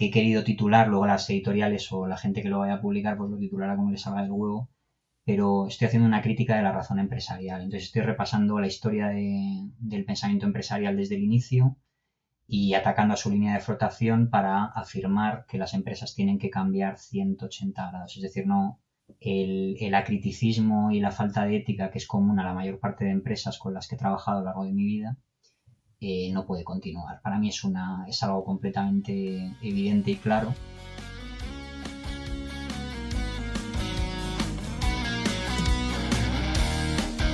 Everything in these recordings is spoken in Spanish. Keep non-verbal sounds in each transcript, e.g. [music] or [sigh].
que he querido titular, luego las editoriales o la gente que lo vaya a publicar, pues lo titulará como les salga del huevo, pero estoy haciendo una crítica de la razón empresarial. Entonces estoy repasando la historia del pensamiento empresarial desde el inicio y atacando a su línea de flotación para afirmar que las empresas tienen que cambiar 180 grados. Es decir, no el, el acriticismo y la falta de ética que es común a la mayor parte de empresas con las que he trabajado a lo largo de mi vida, eh, no puede continuar. Para mí es, una, es algo completamente evidente y claro.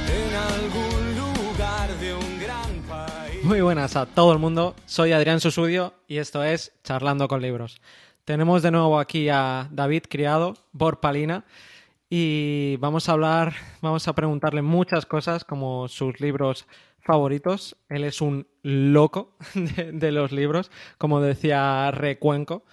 En algún lugar de un gran país. Muy buenas a todo el mundo, soy Adrián Susudio y esto es Charlando con Libros. Tenemos de nuevo aquí a David Criado, Palina y vamos a hablar, vamos a preguntarle muchas cosas como sus libros favoritos. Él es un loco [laughs] de, los libros, como decía Recuenco.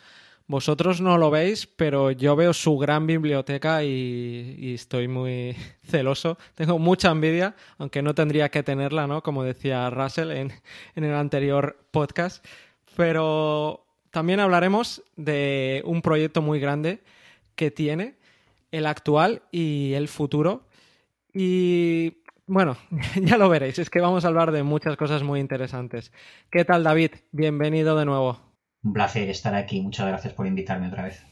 Vosotros no lo veis, pero yo veo su gran biblioteca y, estoy muy [laughs] celoso. Tengo mucha envidia, aunque no tendría que tenerla, ¿no? Como decía Russell en, en el anterior podcast. Pero también hablaremos de un proyecto muy grande que tiene, el actual y el futuro. Y bueno, [laughs] ya lo veréis, es que vamos a hablar de muchas cosas muy interesantes. ¿Qué tal, David? Bienvenido de nuevo. Un placer estar aquí, muchas gracias por invitarme otra vez.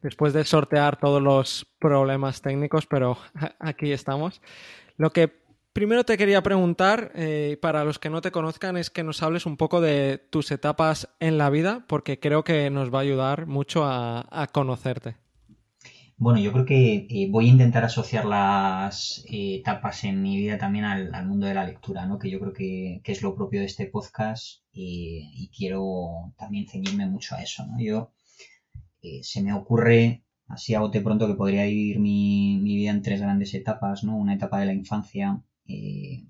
Después de sortear todos los problemas técnicos, pero [laughs] aquí estamos. Lo que primero te quería preguntar, eh, para los que no te conozcan, es que nos hables un poco de tus etapas en la vida, porque creo que nos va a ayudar mucho a conocerte. Bueno, yo creo que eh, voy a intentar asociar las eh, etapas en mi vida también al, mundo de la lectura, ¿no? Que yo creo que, es lo propio de este podcast y quiero también ceñirme mucho a eso, ¿no? Yo eh, se me ocurre así a bote pronto que podría vivir mi, mi, vida en tres grandes etapas, ¿no? Una etapa de la infancia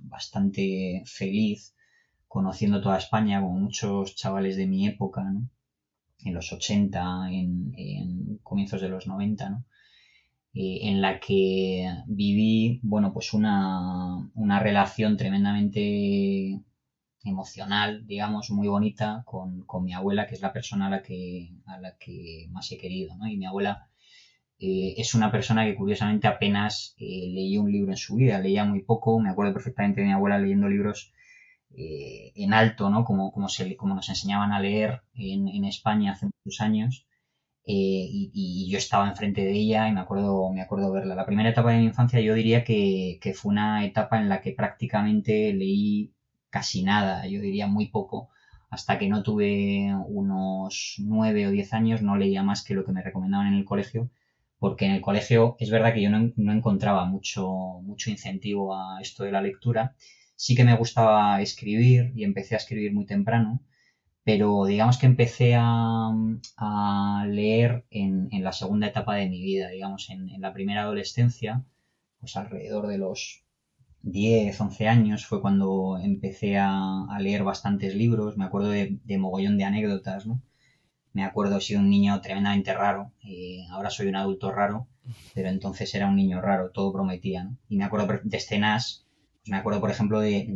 bastante feliz, conociendo toda España, con muchos chavales de mi época, ¿no? En los 80, en, en comienzos de los 90, ¿no? Eh, en la que viví, bueno, pues una, una relación tremendamente emocional, digamos, muy bonita con, con, mi abuela, que es la persona a la que, a la que más he querido, ¿no? Y mi abuela eh, es una persona que curiosamente apenas eh, leía un libro en su vida, leía muy poco, me acuerdo perfectamente de mi abuela leyendo libros en alto, ¿no? Como, como, se, como nos enseñaban a leer en, en España hace muchos años. Eh, y, yo estaba enfrente de ella y me acuerdo, me acuerdo verla. La primera etapa de mi infancia yo diría que, fue una etapa en la que prácticamente leí casi nada, yo diría muy poco. Hasta que no tuve unos nueve o diez años no leía más que lo que me recomendaban en el colegio, porque en el colegio es verdad que yo no, no encontraba mucho, mucho incentivo a esto de la lectura. Sí que me gustaba escribir y empecé a escribir muy temprano pero digamos que empecé a, leer en, la segunda etapa de mi vida, digamos, en, la primera adolescencia, pues alrededor de los 10, 11 años fue cuando empecé a, leer bastantes libros, me acuerdo de, mogollón de anécdotas, ¿no? Me acuerdo, he sido un niño tremendamente raro, eh, ahora soy un adulto raro, pero entonces era un niño raro, todo prometía, ¿no? Y me acuerdo de escenas me acuerdo, por ejemplo, de,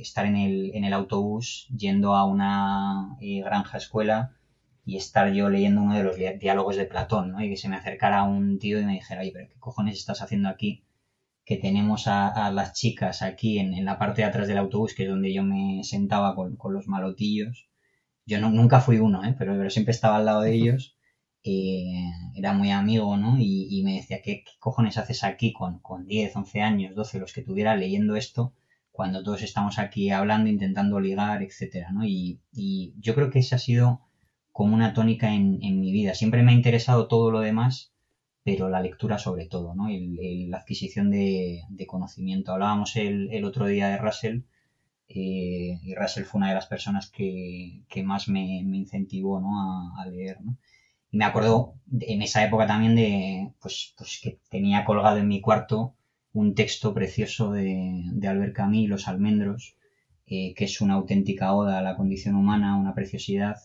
estar en el, en el, autobús yendo a una eh, granja escuela y estar yo leyendo uno de los diálogos de Platón, ¿no? Y que se me acercara un tío y me dijera, oye, pero ¿qué cojones estás haciendo aquí? Que tenemos a, las chicas aquí en, la parte de atrás del autobús, que es donde yo me sentaba con, los malotillos. Yo nunca fui uno, ¿eh? pero, pero siempre estaba al lado de ellos eh, era muy amigo, ¿no? Y, me decía, ¿qué, cojones haces aquí con, con 10, 11 años, 12, los que tuviera leyendo esto, cuando todos estamos aquí hablando, intentando ligar, etcétera, ¿no? Y, yo creo que esa ha sido como una tónica en, mi vida. Siempre me ha interesado todo lo demás, pero la lectura sobre todo, ¿no? la adquisición de, conocimiento. Hablábamos el, otro día de Russell, eh, y Russell fue una de las personas que, más me, incentivó, ¿no? a, a leer, ¿no? Y me acuerdo en esa época también de, pues, pues que tenía colgado en mi cuarto un texto precioso de, de Albert Camus, Los almendros, eh, que es una auténtica oda a la condición humana, una preciosidad.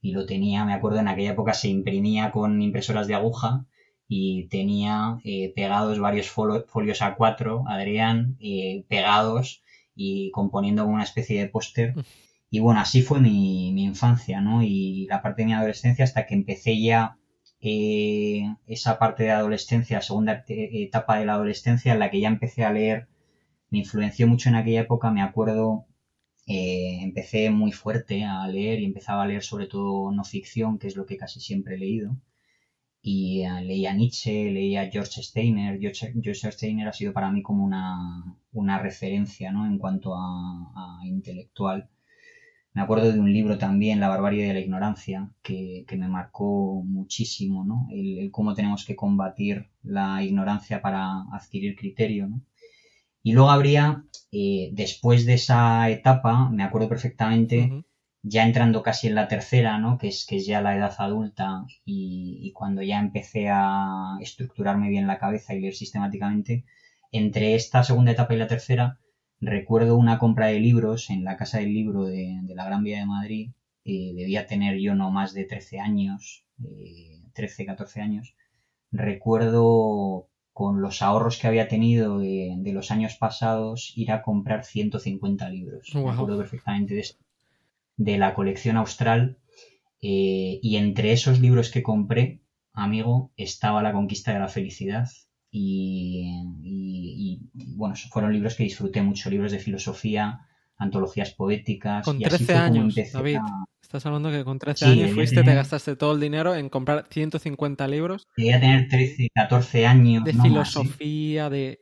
Y lo tenía, me acuerdo, en aquella época se imprimía con impresoras de aguja y tenía eh, pegados varios folios A4, Adrián, eh, pegados y componiendo una especie de póster [laughs] Y bueno, así fue mi, mi infancia, ¿no? Y la parte de mi adolescencia hasta que empecé ya eh, esa parte de adolescencia, segunda etapa de la adolescencia, en la que ya empecé a leer, me influenció mucho en aquella época, me acuerdo, eh, empecé muy fuerte a leer y empezaba a leer sobre todo no ficción, que es lo que casi siempre he leído. Y eh, leía Nietzsche, leía George Steiner. George, George, Steiner ha sido para mí como una, una referencia ¿no? en cuanto a, a intelectual. Me acuerdo de un libro también, La barbarie de la ignorancia, que, que me marcó muchísimo, ¿no? El, el, cómo tenemos que combatir la ignorancia para adquirir criterio, ¿no? Y luego habría, eh, después de esa etapa, me acuerdo perfectamente, uh -huh. ya entrando casi en la tercera, ¿no? Que es, que es ya la edad adulta y, y cuando ya empecé a estructurarme bien la cabeza y leer sistemáticamente, entre esta segunda etapa y la tercera, Recuerdo una compra de libros en la Casa del Libro de, de la Gran Vía de Madrid. Eh, debía tener yo no más de 13 años, eh, 13, 14 años. Recuerdo con los ahorros que había tenido de, de, los años pasados ir a comprar 150 libros. Wow. Me acuerdo perfectamente de esto. De la colección austral. Eh, y entre esos libros que compré, amigo, estaba La conquista de la felicidad, y, y, y, bueno, fueron libros que disfruté mucho, libros de filosofía, antologías poéticas. Con y 13 así años, David. A... Estás hablando que con 13 sí, años fuiste, tener... te gastaste todo el dinero en comprar 150 libros. Quería tener 13, 14 años. De no filosofía, más, ¿eh? de...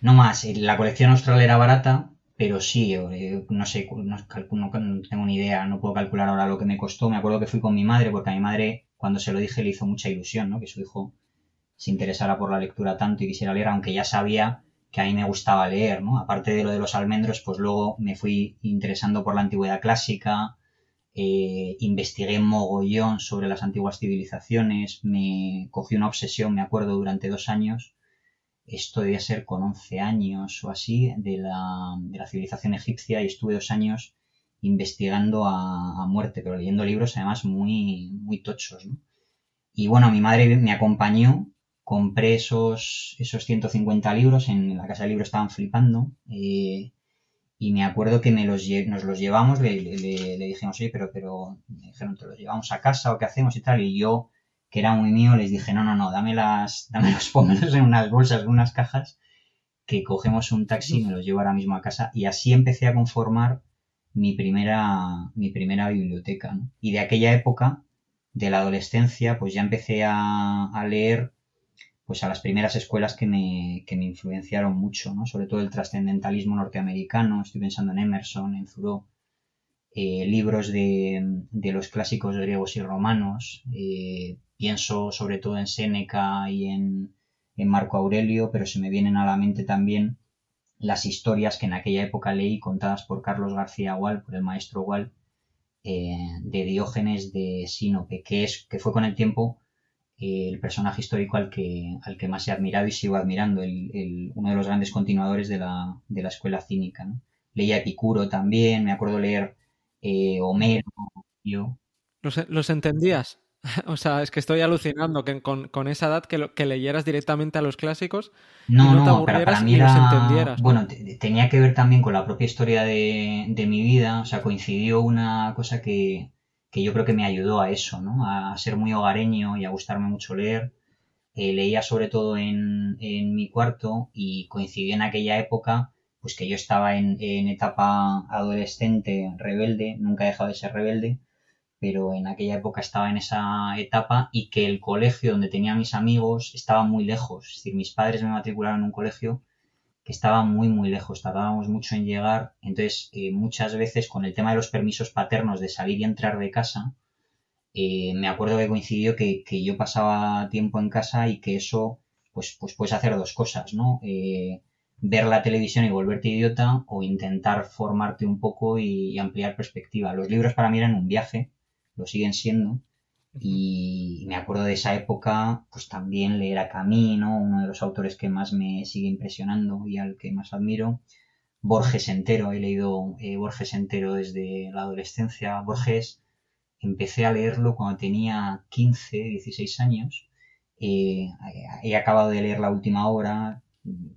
No más, la colección austral era barata, pero sí, eh, no sé, no, no, no tengo ni idea, no puedo calcular ahora lo que me costó. Me acuerdo que fui con mi madre, porque a mi madre, cuando se lo dije, le hizo mucha ilusión, ¿no? Que su hijo se interesara por la lectura tanto y quisiera leer, aunque ya sabía que a mí me gustaba leer, ¿no? Aparte de lo de los almendros, pues luego me fui interesando por la antigüedad clásica, eh, investigué mogollón sobre las antiguas civilizaciones, me cogí una obsesión, me acuerdo, durante dos años, esto debía ser con 11 años o así, de la, de la civilización egipcia y estuve dos años investigando a, a, muerte, pero leyendo libros además muy, muy tochos, ¿no? Y bueno, mi madre me acompañó compré esos, esos 150 libros, en la casa de libros estaban flipando, eh, y me acuerdo que nos los llevamos, le, dijimos, oye, pero, pero, me dijeron, ¿te los llevamos a casa o qué hacemos y tal? Y yo, que era muy mío, les dije, no, no, no, dámelas, dámelos, pónmelos en unas bolsas, en unas cajas, que cogemos un taxi y me los llevo ahora mismo a casa. Y así empecé a conformar mi primera, mi primera biblioteca. Y de aquella época, de la adolescencia, pues ya empecé a leer pues a las primeras escuelas que me, que me influenciaron mucho, ¿no? Sobre todo el trascendentalismo norteamericano, estoy pensando en Emerson, en Thoreau, eh, libros de, de, los clásicos griegos y romanos, eh, pienso sobre todo en Séneca y en, en, Marco Aurelio, pero se me vienen a la mente también las historias que en aquella época leí contadas por Carlos García Gual, por el maestro Gual, eh, de Diógenes de Sinope, que, es, que fue con el tiempo el personaje histórico al que, al que más he admirado y sigo admirando, el, el, uno de los grandes continuadores de la, de la escuela cínica. ¿no? Leía Epicuro también, me acuerdo leer eh, Homero. Yo. ¿Los, ¿Los, entendías? [laughs] O sea, es que estoy alucinando que con, con esa edad que, lo, que, leyeras directamente a los clásicos no, y no, no te aburrieras para, para mí y era, los entendieras. ¿no? Bueno, tenía que ver también con la propia historia de, de mi vida, o sea, coincidió una cosa que, que yo creo que me ayudó a eso, ¿no? A ser muy hogareño y a gustarme mucho leer. Eh, leía sobre todo en, en, mi cuarto y coincidió en aquella época, pues que yo estaba en, en, etapa adolescente rebelde, nunca he dejado de ser rebelde, pero en aquella época estaba en esa etapa y que el colegio donde tenía mis amigos estaba muy lejos. Es decir, mis padres me matricularon en un colegio estaba muy muy lejos, tardábamos mucho en llegar, entonces eh, muchas veces con el tema de los permisos paternos de salir y entrar de casa, eh, me acuerdo que coincidió que, que, yo pasaba tiempo en casa y que eso, pues, pues puedes hacer dos cosas, ¿no? Eh, ver la televisión y volverte idiota o intentar formarte un poco y, y ampliar perspectiva. Los libros para mí eran un viaje, lo siguen siendo, y me acuerdo de esa época, pues también leer a Camino, uno de los autores que más me sigue impresionando y al que más admiro. Borges entero, he leído eh, Borges entero desde la adolescencia. Borges empecé a leerlo cuando tenía 15, 16 años. Eh, he acabado de leer la última obra,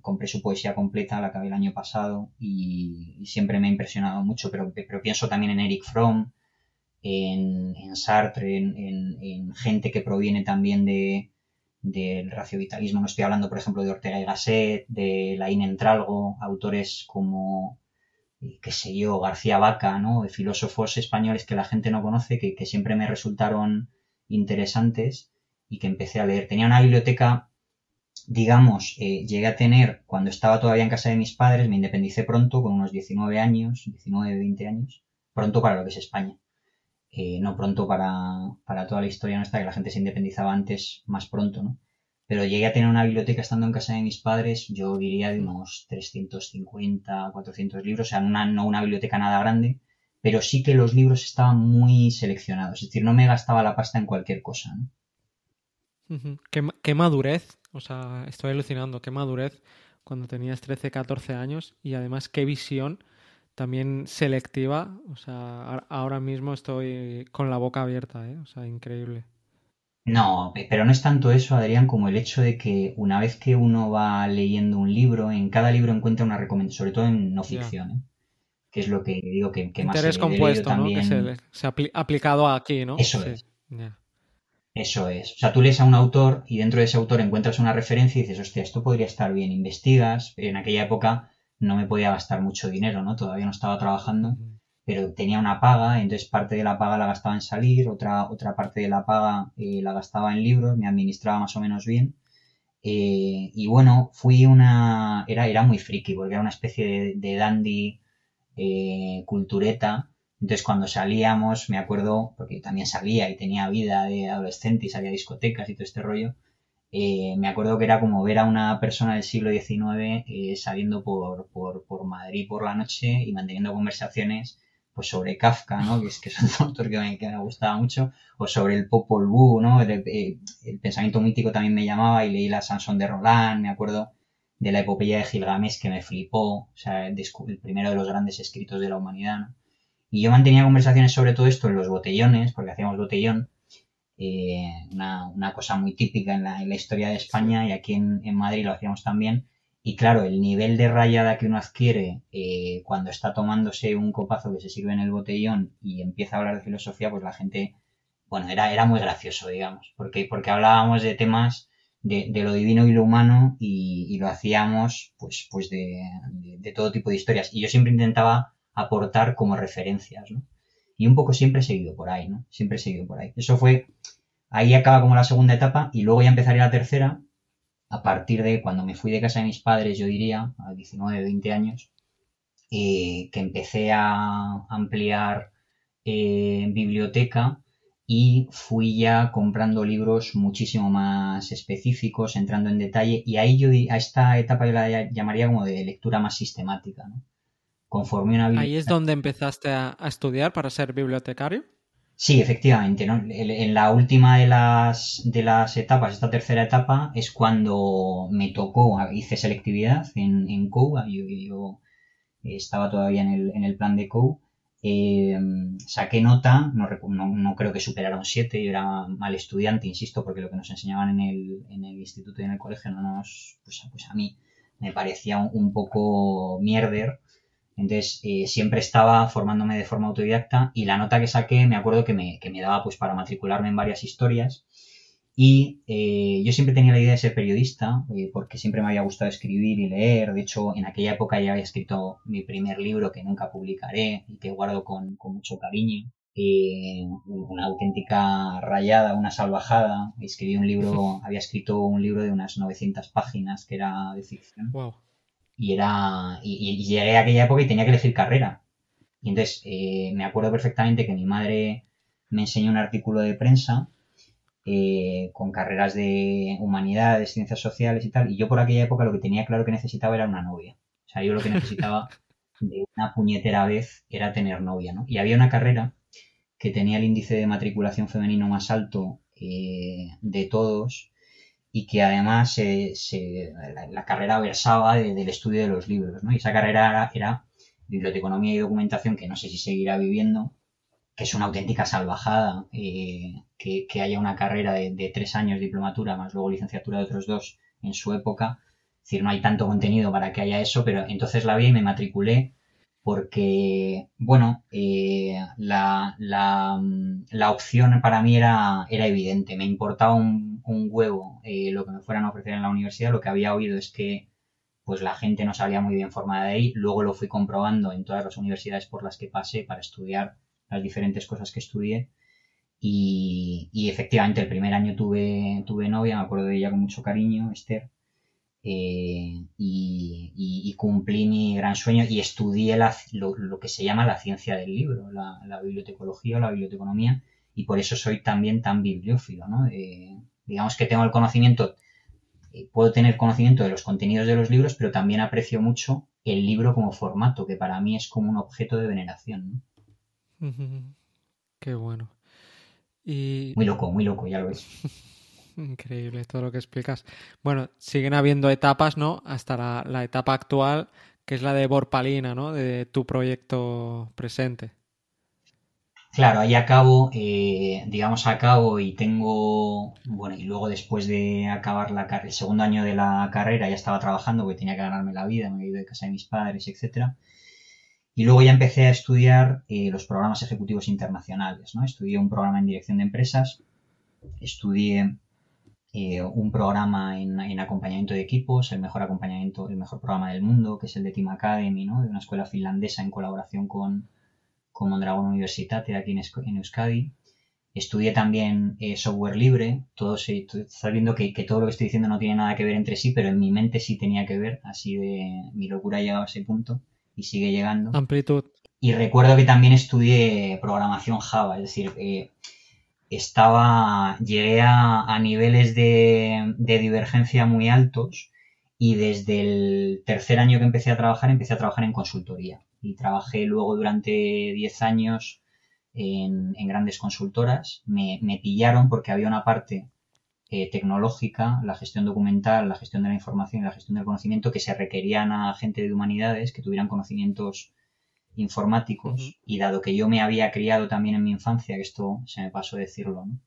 compré su poesía completa, la acabé el año pasado y, siempre me ha impresionado mucho, pero, pero pienso también en Eric Fromm, en, Sartre, en, gente que proviene también de, del raciovitalismo. No estoy hablando, por ejemplo, de Ortega y Gasset, de Laín Entralgo, autores como, eh, qué sé yo, García Vaca, ¿no? De filósofos españoles que la gente no conoce, que, que siempre me resultaron interesantes y que empecé a leer. Tenía una biblioteca digamos, eh, llegué a tener cuando estaba todavía en casa de mis padres, me independicé pronto, con unos 19 años, 19, 20 años, pronto para lo que es España. Eh, no pronto para, para, toda la historia nuestra, que la gente se independizaba antes, más pronto, ¿no? Pero llegué a tener una biblioteca estando en casa de mis padres, yo diría de unos 350, 400 libros, o sea, no una biblioteca nada grande, pero sí que los libros estaban muy seleccionados, es decir, no me gastaba la pasta en cualquier cosa, ¿no? qué, madurez, o sea, estoy alucinando, qué madurez cuando tenías 13, 14 años y además qué visión también selectiva, o sea, ahora mismo estoy con la boca abierta, ¿eh? o sea, increíble. No, pero no es tanto eso, Adrián, como el hecho de que una vez que uno va leyendo un libro, en cada libro encuentra una recomendación, sobre todo en no ficción, ¿eh? que es lo que digo que, que más Interés compuesto, ¿no? Que se, ha aplicado aquí, ¿no? Eso es. Eso es. O sea, tú lees a un autor y dentro de ese autor encuentras una referencia y dices, hostia, esto podría estar bien. Investigas. En aquella época no me podía gastar mucho dinero, ¿no? Todavía no estaba trabajando, pero tenía una paga, entonces parte de la paga la gastaba en salir, otra, otra parte de la paga eh, la gastaba en libros, me administraba más o menos bien. Eh, y bueno, fui una. Era, era muy friki, porque era una especie de, dandy eh, cultureta entonces cuando salíamos, me acuerdo, porque también salía y tenía vida de adolescente y salía a discotecas y todo este rollo, eh, me acuerdo que era como ver a una persona del siglo XIX eh, saliendo por, por, Madrid por la noche y manteniendo conversaciones pues sobre Kafka, ¿no? que, es, que es un [laughs] autor que me, me gustaba mucho, o sobre el Popol Vuh, ¿no? El, pensamiento mítico también me llamaba y leí la Sansón de Roland, me acuerdo de la epopeya de Gilgamesh que me flipó, o sea, el, primero de los grandes escritos de la humanidad. Y yo mantenía conversaciones sobre todo esto en los botellones, porque hacíamos botellón, eh, una, cosa muy típica en la, historia de España y aquí en, Madrid lo hacíamos también. Y claro, el nivel de rayada que uno adquiere eh, cuando está tomándose un copazo que se sirve en el botellón y empieza a hablar de filosofía, pues la gente, bueno, era, era muy gracioso, digamos, porque, porque hablábamos de temas de, lo divino y lo humano y, lo hacíamos pues, pues de, de, todo tipo de historias. Y yo siempre intentaba aportar como referencias, ¿no? Y un poco siempre he seguido por ahí, ¿no? Siempre he seguido por ahí. Eso fue, ahí acaba como la segunda etapa y luego ya empezaría la tercera a partir de cuando me fui de casa de mis padres, yo diría, a 19, 20 años, eh, que empecé a ampliar eh, biblioteca y fui ya comprando libros muchísimo más específicos, entrando en detalle, y ahí yo a esta etapa yo la llamaría como de lectura más sistemática, ¿no? Conforme una ¿Ahí es donde empezaste a, estudiar para ser bibliotecario? Sí, efectivamente. ¿no? En la última de las, de las etapas, esta tercera etapa, es cuando me tocó, hice selectividad en, en COU, yo, estaba todavía en el, en el plan de COU, eh, saqué nota, no, no, creo que superara un 7, yo era mal estudiante, insisto, porque lo que nos enseñaban en el, en el instituto y en el colegio no nos, pues, pues a mí me parecía un, un poco mierder entonces, eh, siempre estaba formándome de forma autodidacta y la nota que saqué me acuerdo que me, que me daba pues para matricularme en varias historias. Y eh, yo siempre tenía la idea de ser periodista, eh, porque siempre me había gustado escribir y leer. De hecho, en aquella época ya había escrito mi primer libro que nunca publicaré y que guardo con, con mucho cariño. una auténtica rayada, una salvajada. Escribí un libro, [laughs] había escrito un libro de unas 900 páginas que era de ficción. Wow y era y, llegué a aquella época y tenía que elegir carrera. Y entonces eh, me acuerdo perfectamente que mi madre me enseñó un artículo de prensa eh, con carreras de humanidades, ciencias sociales y tal, y yo por aquella época lo que tenía claro que necesitaba era una novia. O sea, yo lo que necesitaba [laughs] de una puñetera vez era tener novia, ¿no? Y había una carrera que tenía el índice de matriculación femenino más alto eh, de todos y que además la, carrera versaba del estudio de los libros, ¿no? Y esa carrera era, biblioteconomía y documentación, que no sé si seguirá viviendo, que es una auténtica salvajada, eh, que, haya una carrera de, tres años diplomatura, más luego licenciatura de otros dos en su época, Es decir, no hay tanto contenido para que haya eso, pero entonces la vi y me matriculé porque, bueno, eh, la, la, la, opción para mí era, era evidente. Me importaba un, un huevo eh, lo que me fueran a ofrecer en la universidad. Lo que había oído es que pues la gente no salía muy bien formada de ahí. Luego lo fui comprobando en todas las universidades por las que pasé para estudiar las diferentes cosas que estudié. Y, y efectivamente el primer año tuve, tuve novia, me acuerdo de ella con mucho cariño, Esther. Eh, y, y, cumplí mi gran sueño y estudié la, lo, lo, que se llama la ciencia del libro, la, la, bibliotecología o la biblioteconomía, y por eso soy también tan bibliófilo, ¿no? Eh, digamos que tengo el conocimiento, eh, puedo tener conocimiento de los contenidos de los libros, pero también aprecio mucho el libro como formato, que para mí es como un objeto de veneración, ¿no? [laughs] Qué bueno. Y... Muy loco, muy loco, ya lo ves. [laughs] Increíble todo lo que explicas. Bueno, siguen habiendo etapas, ¿no? Hasta la, la etapa actual, que es la de Borpalina, ¿no? De tu proyecto presente. Claro, ahí acabo, eh, digamos, acabo y tengo, bueno, y luego después de acabar la el segundo año de la carrera ya estaba trabajando porque tenía que ganarme la vida, me había ido de casa de mis padres, etcétera. Y luego ya empecé a estudiar eh, los programas ejecutivos internacionales, ¿no? Estudié un programa en dirección de empresas, estudié eh, un programa en, en, acompañamiento de equipos, el mejor acompañamiento, el mejor programa del mundo, que es el de Team Academy, ¿no? De una escuela finlandesa en colaboración con, con Mondragón Universitate aquí en, en Euskadi. Estudié también eh, software libre, todo se, estás viendo que, que, todo lo que estoy diciendo no tiene nada que ver entre sí, pero en mi mente sí tenía que ver, así de mi locura ha llegado a ese punto y sigue llegando. Amplitud. Y recuerdo que también estudié programación Java, es decir, eh, estaba, llegué a, a niveles de, de, divergencia muy altos y desde el tercer año que empecé a trabajar, empecé a trabajar en consultoría. Y trabajé luego durante 10 años en, en grandes consultoras. Me, me, pillaron porque había una parte eh, tecnológica, la gestión documental, la gestión de la información y la gestión del conocimiento que se requerían a gente de humanidades que tuvieran conocimientos informáticos uh -huh. y dado que yo me había criado también en mi infancia, que esto se me pasó decirlo, ¿no?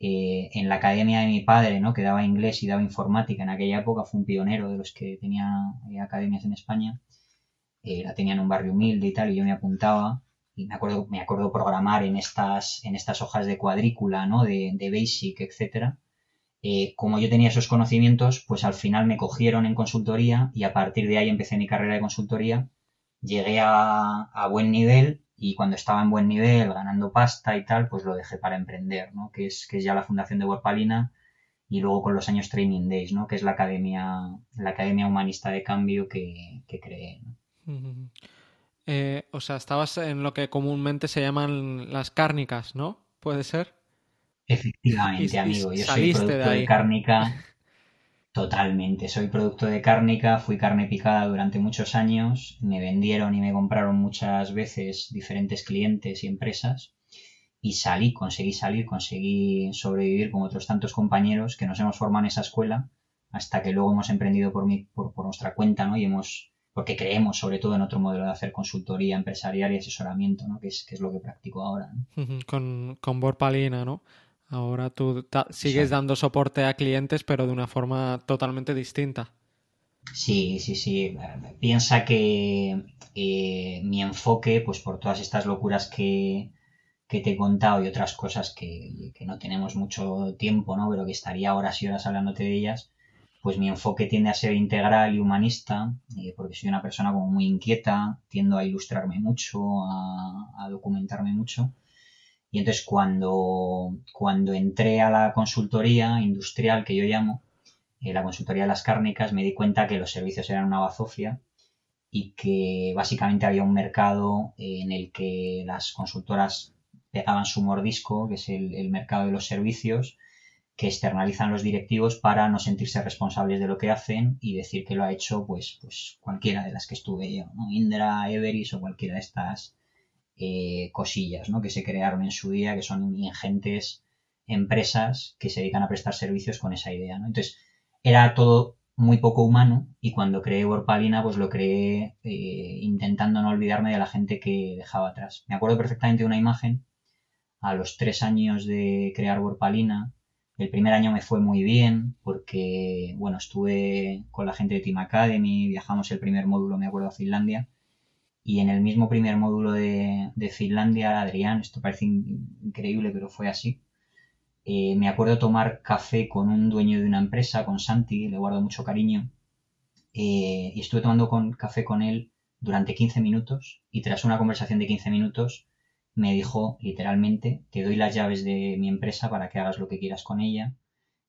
eh, en la academia de mi padre, ¿no? que daba inglés y daba informática en aquella época, fue un pionero de los que tenía eh, academias en España, eh, la tenía en un barrio humilde y tal, y yo me apuntaba y me acuerdo, me acuerdo programar en estas, en estas hojas de cuadrícula, ¿no? de, de Basic, etcétera. Eh, como yo tenía esos conocimientos, pues al final me cogieron en consultoría y a partir de ahí empecé mi carrera de consultoría llegué a, a, buen nivel y cuando estaba en buen nivel, ganando pasta y tal, pues lo dejé para emprender, ¿no? Que es, que es ya la fundación de Webpalina y luego con los años Training Days, ¿no? Que es la academia, la academia humanista de cambio que, que creé, ¿no? Uh [laughs] -huh. eh, o sea, estabas en lo que comúnmente se llaman las cárnicas, ¿no? ¿Puede ser? Efectivamente, y, amigo. Yo soy producto de, de cárnica [laughs] Totalmente, soy producto de cárnica, fui carne picada durante muchos años, me vendieron y me compraron muchas veces diferentes clientes y empresas y salí, conseguí salir, conseguí sobrevivir con otros tantos compañeros que nos hemos formado en esa escuela hasta que luego hemos emprendido por, mi, por, nuestra cuenta, ¿no? Y hemos, porque creemos sobre todo en otro modelo de hacer consultoría empresarial y asesoramiento, ¿no? Que es, lo que practico ahora. Con, con Borpalina, ¿no? Ahora tú sigues sí. dando soporte a clientes, pero de una forma totalmente distinta. Sí, sí, sí. Piensa que eh, mi enfoque, pues por todas estas locuras que, que te he contado y otras cosas que, que, no tenemos mucho tiempo, ¿no? Pero que estaría horas y horas hablándote de ellas, pues mi enfoque tiende a ser integral y humanista, eh, porque soy una persona como muy inquieta, tiendo a ilustrarme mucho, a, a documentarme mucho. Y entonces cuando, cuando entré a la consultoría industrial que yo llamo, eh, la consultoría de las cárnicas, me di cuenta que los servicios eran una bazofia y que básicamente había un mercado en el que las consultoras pegaban su mordisco, que es el, el mercado de los servicios, que externalizan los directivos para no sentirse responsables de lo que hacen y decir que lo ha hecho pues, pues cualquiera de las que estuve yo, ¿no? Indra, Everis o cualquiera de estas eh, cosillas ¿no? que se crearon en su día, que son ingentes empresas que se dedican a prestar servicios con esa idea. ¿no? Entonces, era todo muy poco humano y cuando creé Borpalina, pues lo creé eh, intentando no olvidarme de la gente que dejaba atrás. Me acuerdo perfectamente de una imagen a los tres años de crear Borpalina, El primer año me fue muy bien porque, bueno, estuve con la gente de Team Academy, viajamos el primer módulo, me acuerdo, a Finlandia. Y en el mismo primer módulo de, de Finlandia, Adrián, esto parece increíble, pero fue así. Eh, me acuerdo tomar café con un dueño de una empresa, con Santi, le guardo mucho cariño. Eh, y estuve tomando con, café con él durante 15 minutos y tras una conversación de 15 minutos me dijo literalmente, te doy las llaves de mi empresa para que hagas lo que quieras con ella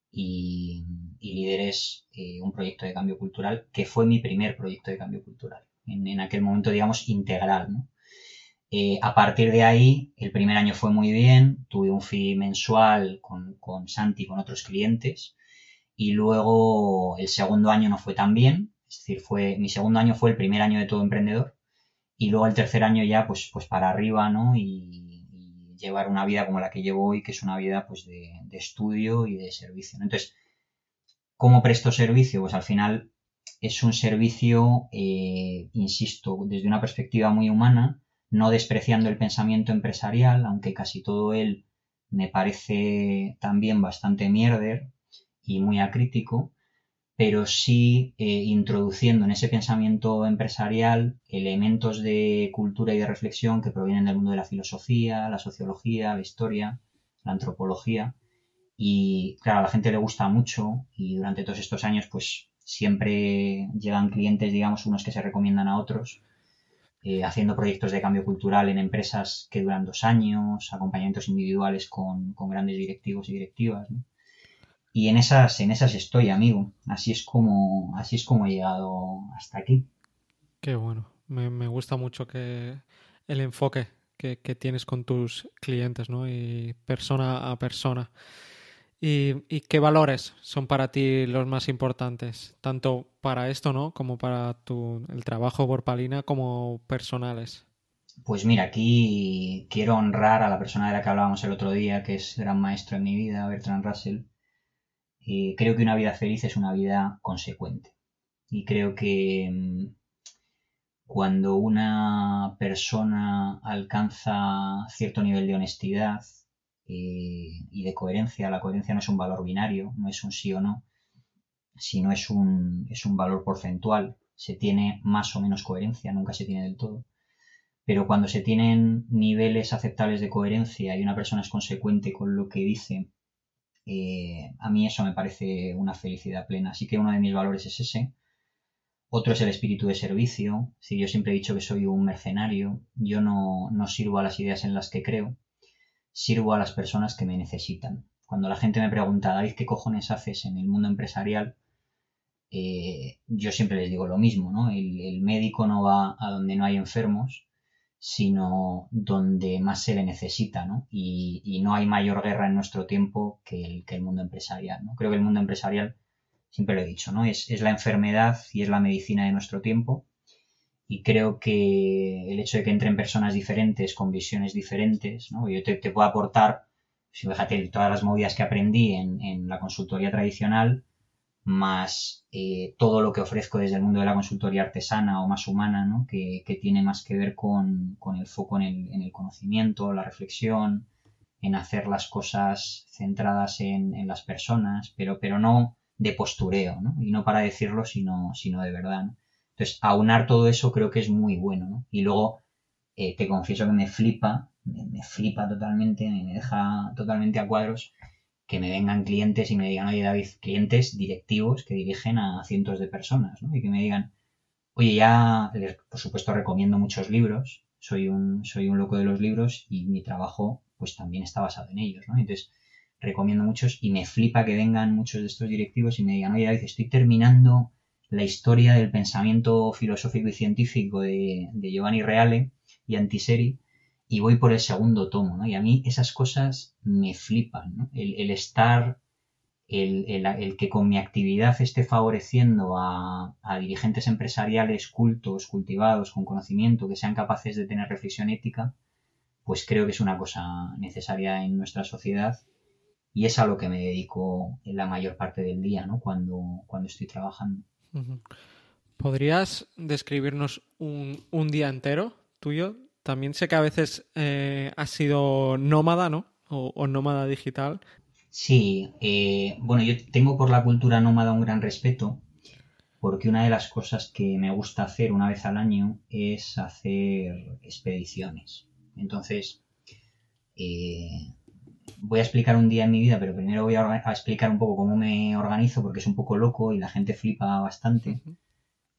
y, lideres eh, un proyecto de cambio cultural, que fue mi primer proyecto de cambio cultural, en, aquel momento, digamos, integral. ¿no? Eh, a partir de ahí, el primer año fue muy bien, tuve un fee mensual con, con Santi, con otros clientes, y luego el segundo año no fue tan bien, es decir, fue, mi segundo año fue el primer año de todo emprendedor, y luego el tercer año ya pues, pues para arriba, ¿no? Y, llevar una vida como la que llevo hoy, que es una vida pues de, estudio y de servicio. Entonces, ¿cómo presto servicio? Pues al final es un servicio, eh, insisto, desde una perspectiva muy humana, no despreciando el pensamiento empresarial, aunque casi todo él me parece también bastante mierder y muy acrítico, pero sí eh, introduciendo en ese pensamiento empresarial elementos de cultura y de reflexión que provienen del mundo de la filosofía, la sociología, la historia, la antropología. Y claro, a la gente le gusta mucho y durante todos estos años pues siempre llegan clientes, digamos, unos que se recomiendan a otros, eh, haciendo proyectos de cambio cultural en empresas que duran dos años, acompañamientos individuales con, con grandes directivos y directivas. Y en esas, en esas estoy, amigo. Así es como, así es como he llegado hasta aquí. Qué bueno. Me, gusta mucho que el enfoque que, tienes con tus clientes, ¿no? Y persona a persona. ¿Y, qué valores son para ti los más importantes? Tanto para esto, ¿no? Como para tu, el trabajo por Palina, como personales. Pues mira, aquí quiero honrar a la persona de la que hablábamos el otro día, que es gran maestro en mi vida, Bertrand Russell, eh, creo que una vida feliz es una vida consecuente. Y creo que mm, cuando una persona alcanza cierto nivel de honestidad eh, y de coherencia, la coherencia no es un valor binario, no es un sí o no, sino es un, es un valor porcentual. Se tiene más o menos coherencia, nunca se tiene del todo. Pero cuando se tienen niveles aceptables de coherencia y una persona es consecuente con lo que dice eh, a mí eso me parece una felicidad plena. Así que uno de mis valores es ese. Otro es el espíritu de servicio. Si yo siempre he dicho que soy un mercenario, yo no, sirvo a las ideas en las que creo, sirvo a las personas que me necesitan. Cuando la gente me pregunta, David, ¿qué cojones haces en el mundo empresarial? Eh, yo siempre les digo lo mismo, ¿no? el médico no va a donde no hay enfermos, sino donde más se le necesita, ¿no? Y, no hay mayor guerra en nuestro tiempo que el, que el mundo empresarial, ¿no? Creo que el mundo empresarial, siempre lo he dicho, ¿no? Es, la enfermedad y es la medicina de nuestro tiempo. Y creo que el hecho de que entren personas diferentes, con visiones diferentes, ¿no? Yo te, puedo aportar, fíjate, todas las movidas que aprendí en, en la consultoría tradicional, más eh, todo lo que ofrezco desde el mundo de la consultoría artesana o más humana, ¿no? que, tiene más que ver con, el foco en el, conocimiento, la reflexión, en hacer las cosas centradas en, las personas, pero, pero no de postureo, ¿no? y no para decirlo, sino, sino de verdad. Entonces, aunar todo eso creo que es muy bueno. ¿no? Y luego, eh, te confieso que me flipa, me, flipa totalmente, me deja totalmente a cuadros que me vengan clientes y me digan, oye David, clientes directivos que dirigen a cientos de personas, ¿no? Y que me digan, oye, ya, por supuesto recomiendo muchos libros, soy un, soy un loco de los libros y mi trabajo pues también está basado en ellos, ¿no? Entonces, recomiendo muchos y me flipa que vengan muchos de estos directivos y me digan, oye David, estoy terminando la historia del pensamiento filosófico y científico de, Giovanni Reale y Antiseri y voy por el segundo tomo, ¿no? Y a mí esas cosas me flipan. El, estar, el, que con mi actividad esté favoreciendo a, dirigentes empresariales cultos, cultivados, con conocimiento, que sean capaces de tener reflexión ética, pues creo que es una cosa necesaria en nuestra sociedad y es a lo que me dedico en la mayor parte del día, ¿no? Cuando, cuando estoy trabajando. ¿Podrías describirnos un, día entero tuyo también sé que a veces eh, has sido nómada, ¿no? O, nómada digital. Sí, eh, bueno, yo tengo por la cultura nómada un gran respeto, porque una de las cosas que me gusta hacer una vez al año es hacer expediciones. Entonces, eh, voy a explicar un día en mi vida, pero primero voy a, explicar un poco cómo me organizo, porque es un poco loco y la gente flipa bastante.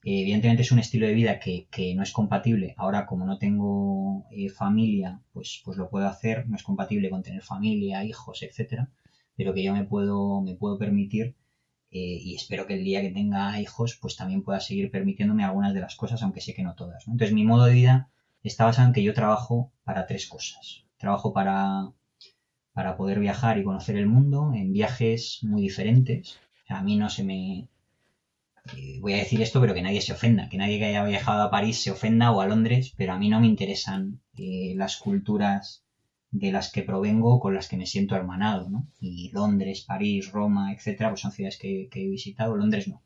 Eh, evidentemente es un estilo de vida que, no es compatible. Ahora, como no tengo eh, familia, pues, pues lo puedo hacer. No es compatible con tener familia, hijos, etcétera. Pero que yo me puedo, me puedo permitir eh, y espero que el día que tenga hijos, pues también pueda seguir permitiéndome algunas de las cosas, aunque sé que no todas. Entonces, mi modo de vida está basado en que yo trabajo para tres cosas. Trabajo para, para poder viajar y conocer el mundo en viajes muy diferentes. a mí no se me, eh, voy a decir esto, pero que nadie se ofenda, que nadie que haya viajado a París se ofenda o a Londres, pero a mí no me interesan eh, las culturas de las que provengo con las que me siento hermanado, ¿no? Y Londres, París, Roma, etcétera, pues son ciudades que, he visitado, Londres no.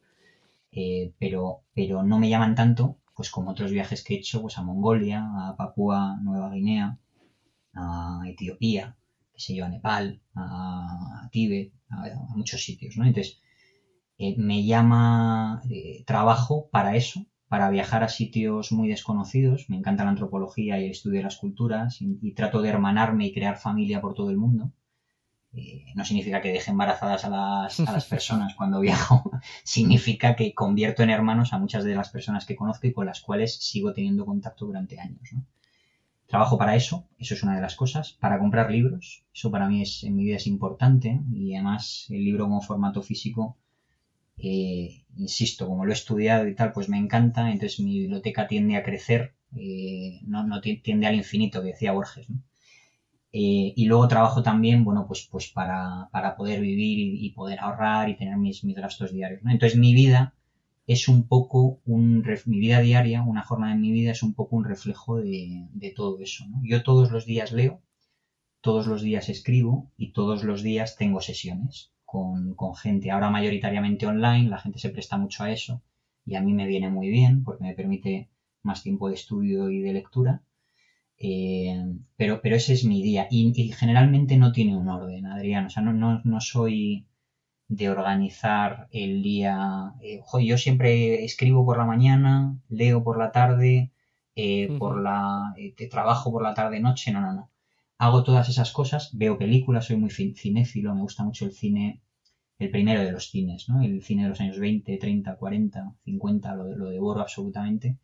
Eh, pero, pero no me llaman tanto, pues como otros viajes que he hecho, pues a Mongolia, a Papúa Nueva Guinea, a Etiopía, qué sé yo, a Nepal, a, Tíbet, a, a, muchos sitios, ¿no? Entonces, eh, me llama eh, trabajo para eso, para viajar a sitios muy desconocidos. Me encanta la antropología y el estudio de las culturas y, trato de hermanarme y crear familia por todo el mundo. Eh, no significa que deje embarazadas a las, a las personas [laughs] cuando viajo, [laughs] significa que convierto en hermanos a muchas de las personas que conozco y con las cuales sigo teniendo contacto durante años. Trabajo para eso, eso es una de las cosas. Para comprar libros, eso para mí es, en mi vida es importante y además el libro como formato físico insisto, como lo he estudiado y tal, pues me encanta, entonces mi biblioteca tiende a crecer, eh, no, tiende al infinito, que decía Borges, eh, y luego trabajo también, bueno, pues, pues para, poder vivir y, poder ahorrar y tener mis, mis gastos diarios. Entonces mi vida es un poco, un, mi vida diaria, una jornada en mi vida es un poco un reflejo de, todo eso. Yo todos los días leo, todos los días escribo y todos los días tengo sesiones con, gente, ahora mayoritariamente online, la gente se presta mucho a eso y a mí me viene muy bien porque me permite más tiempo de estudio y de lectura. Eh, pero, pero ese es mi día y, generalmente no tiene un orden, Adrián. O sea, no, no, soy de organizar el día. Eh, yo siempre escribo por la mañana, leo por la tarde, eh, por la trabajo por la tarde noche. No, no, no. Hago todas esas cosas, veo películas, soy muy cinéfilo, me gusta mucho el cine el primero de los cines, ¿no? El cine de los años 20, 30, 40, 50, lo, lo devoro absolutamente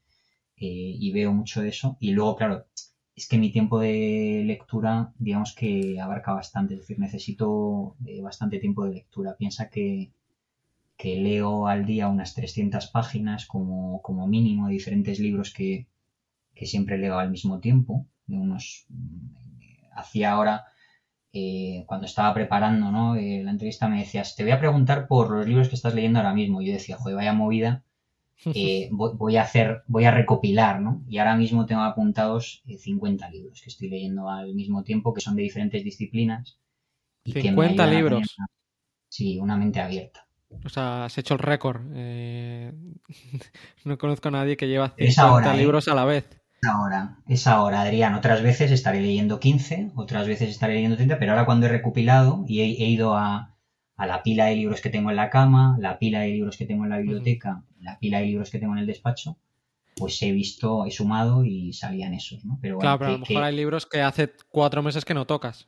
eh, y veo mucho de eso. Y luego, claro, es que mi tiempo de lectura, digamos que abarca bastante, es decir, necesito eh, bastante tiempo de lectura. Piensa que, que, leo al día unas 300 páginas como, como mínimo diferentes libros que, que siempre leo al mismo tiempo, de unos... Hacía ahora eh, cuando estaba preparando ¿no? Eh, la entrevista me decías, te voy a preguntar por los libros que estás leyendo ahora mismo. Y yo decía, joder, vaya movida, eh, [laughs] voy, a hacer, voy a recopilar, ¿no? Y ahora mismo tengo apuntados 50 libros que estoy leyendo al mismo tiempo, que son de diferentes disciplinas. Y 50 libros. sí, una mente abierta. O sea, has hecho el récord. [laughs] no conozco a nadie que lleva 50 libros a la vez ahora, es ahora, Adrián. Otras veces estaré leyendo 15, otras veces estaré leyendo 30, pero ahora cuando he recopilado y he, ido a, la pila de libros que tengo en la cama, la pila de libros que tengo en la biblioteca, la pila de libros que tengo en el despacho, pues he visto, he sumado y salían esos, ¿no? Pero claro, pero a lo mejor hay libros que hace cuatro meses que no tocas,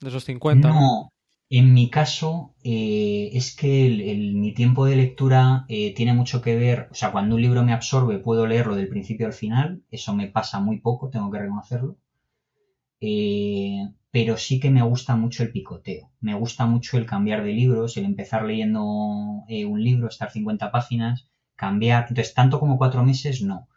de esos 50. No, en mi caso, eh, es que mi tiempo de lectura eh, tiene mucho que ver, o sea, cuando un libro me absorbe puedo leerlo del principio al final, eso me pasa muy poco, tengo que reconocerlo, eh, pero sí que me gusta mucho el picoteo, me gusta mucho el cambiar de libros, el empezar leyendo un libro, estar 50 páginas, cambiar, entonces tanto como cuatro meses no.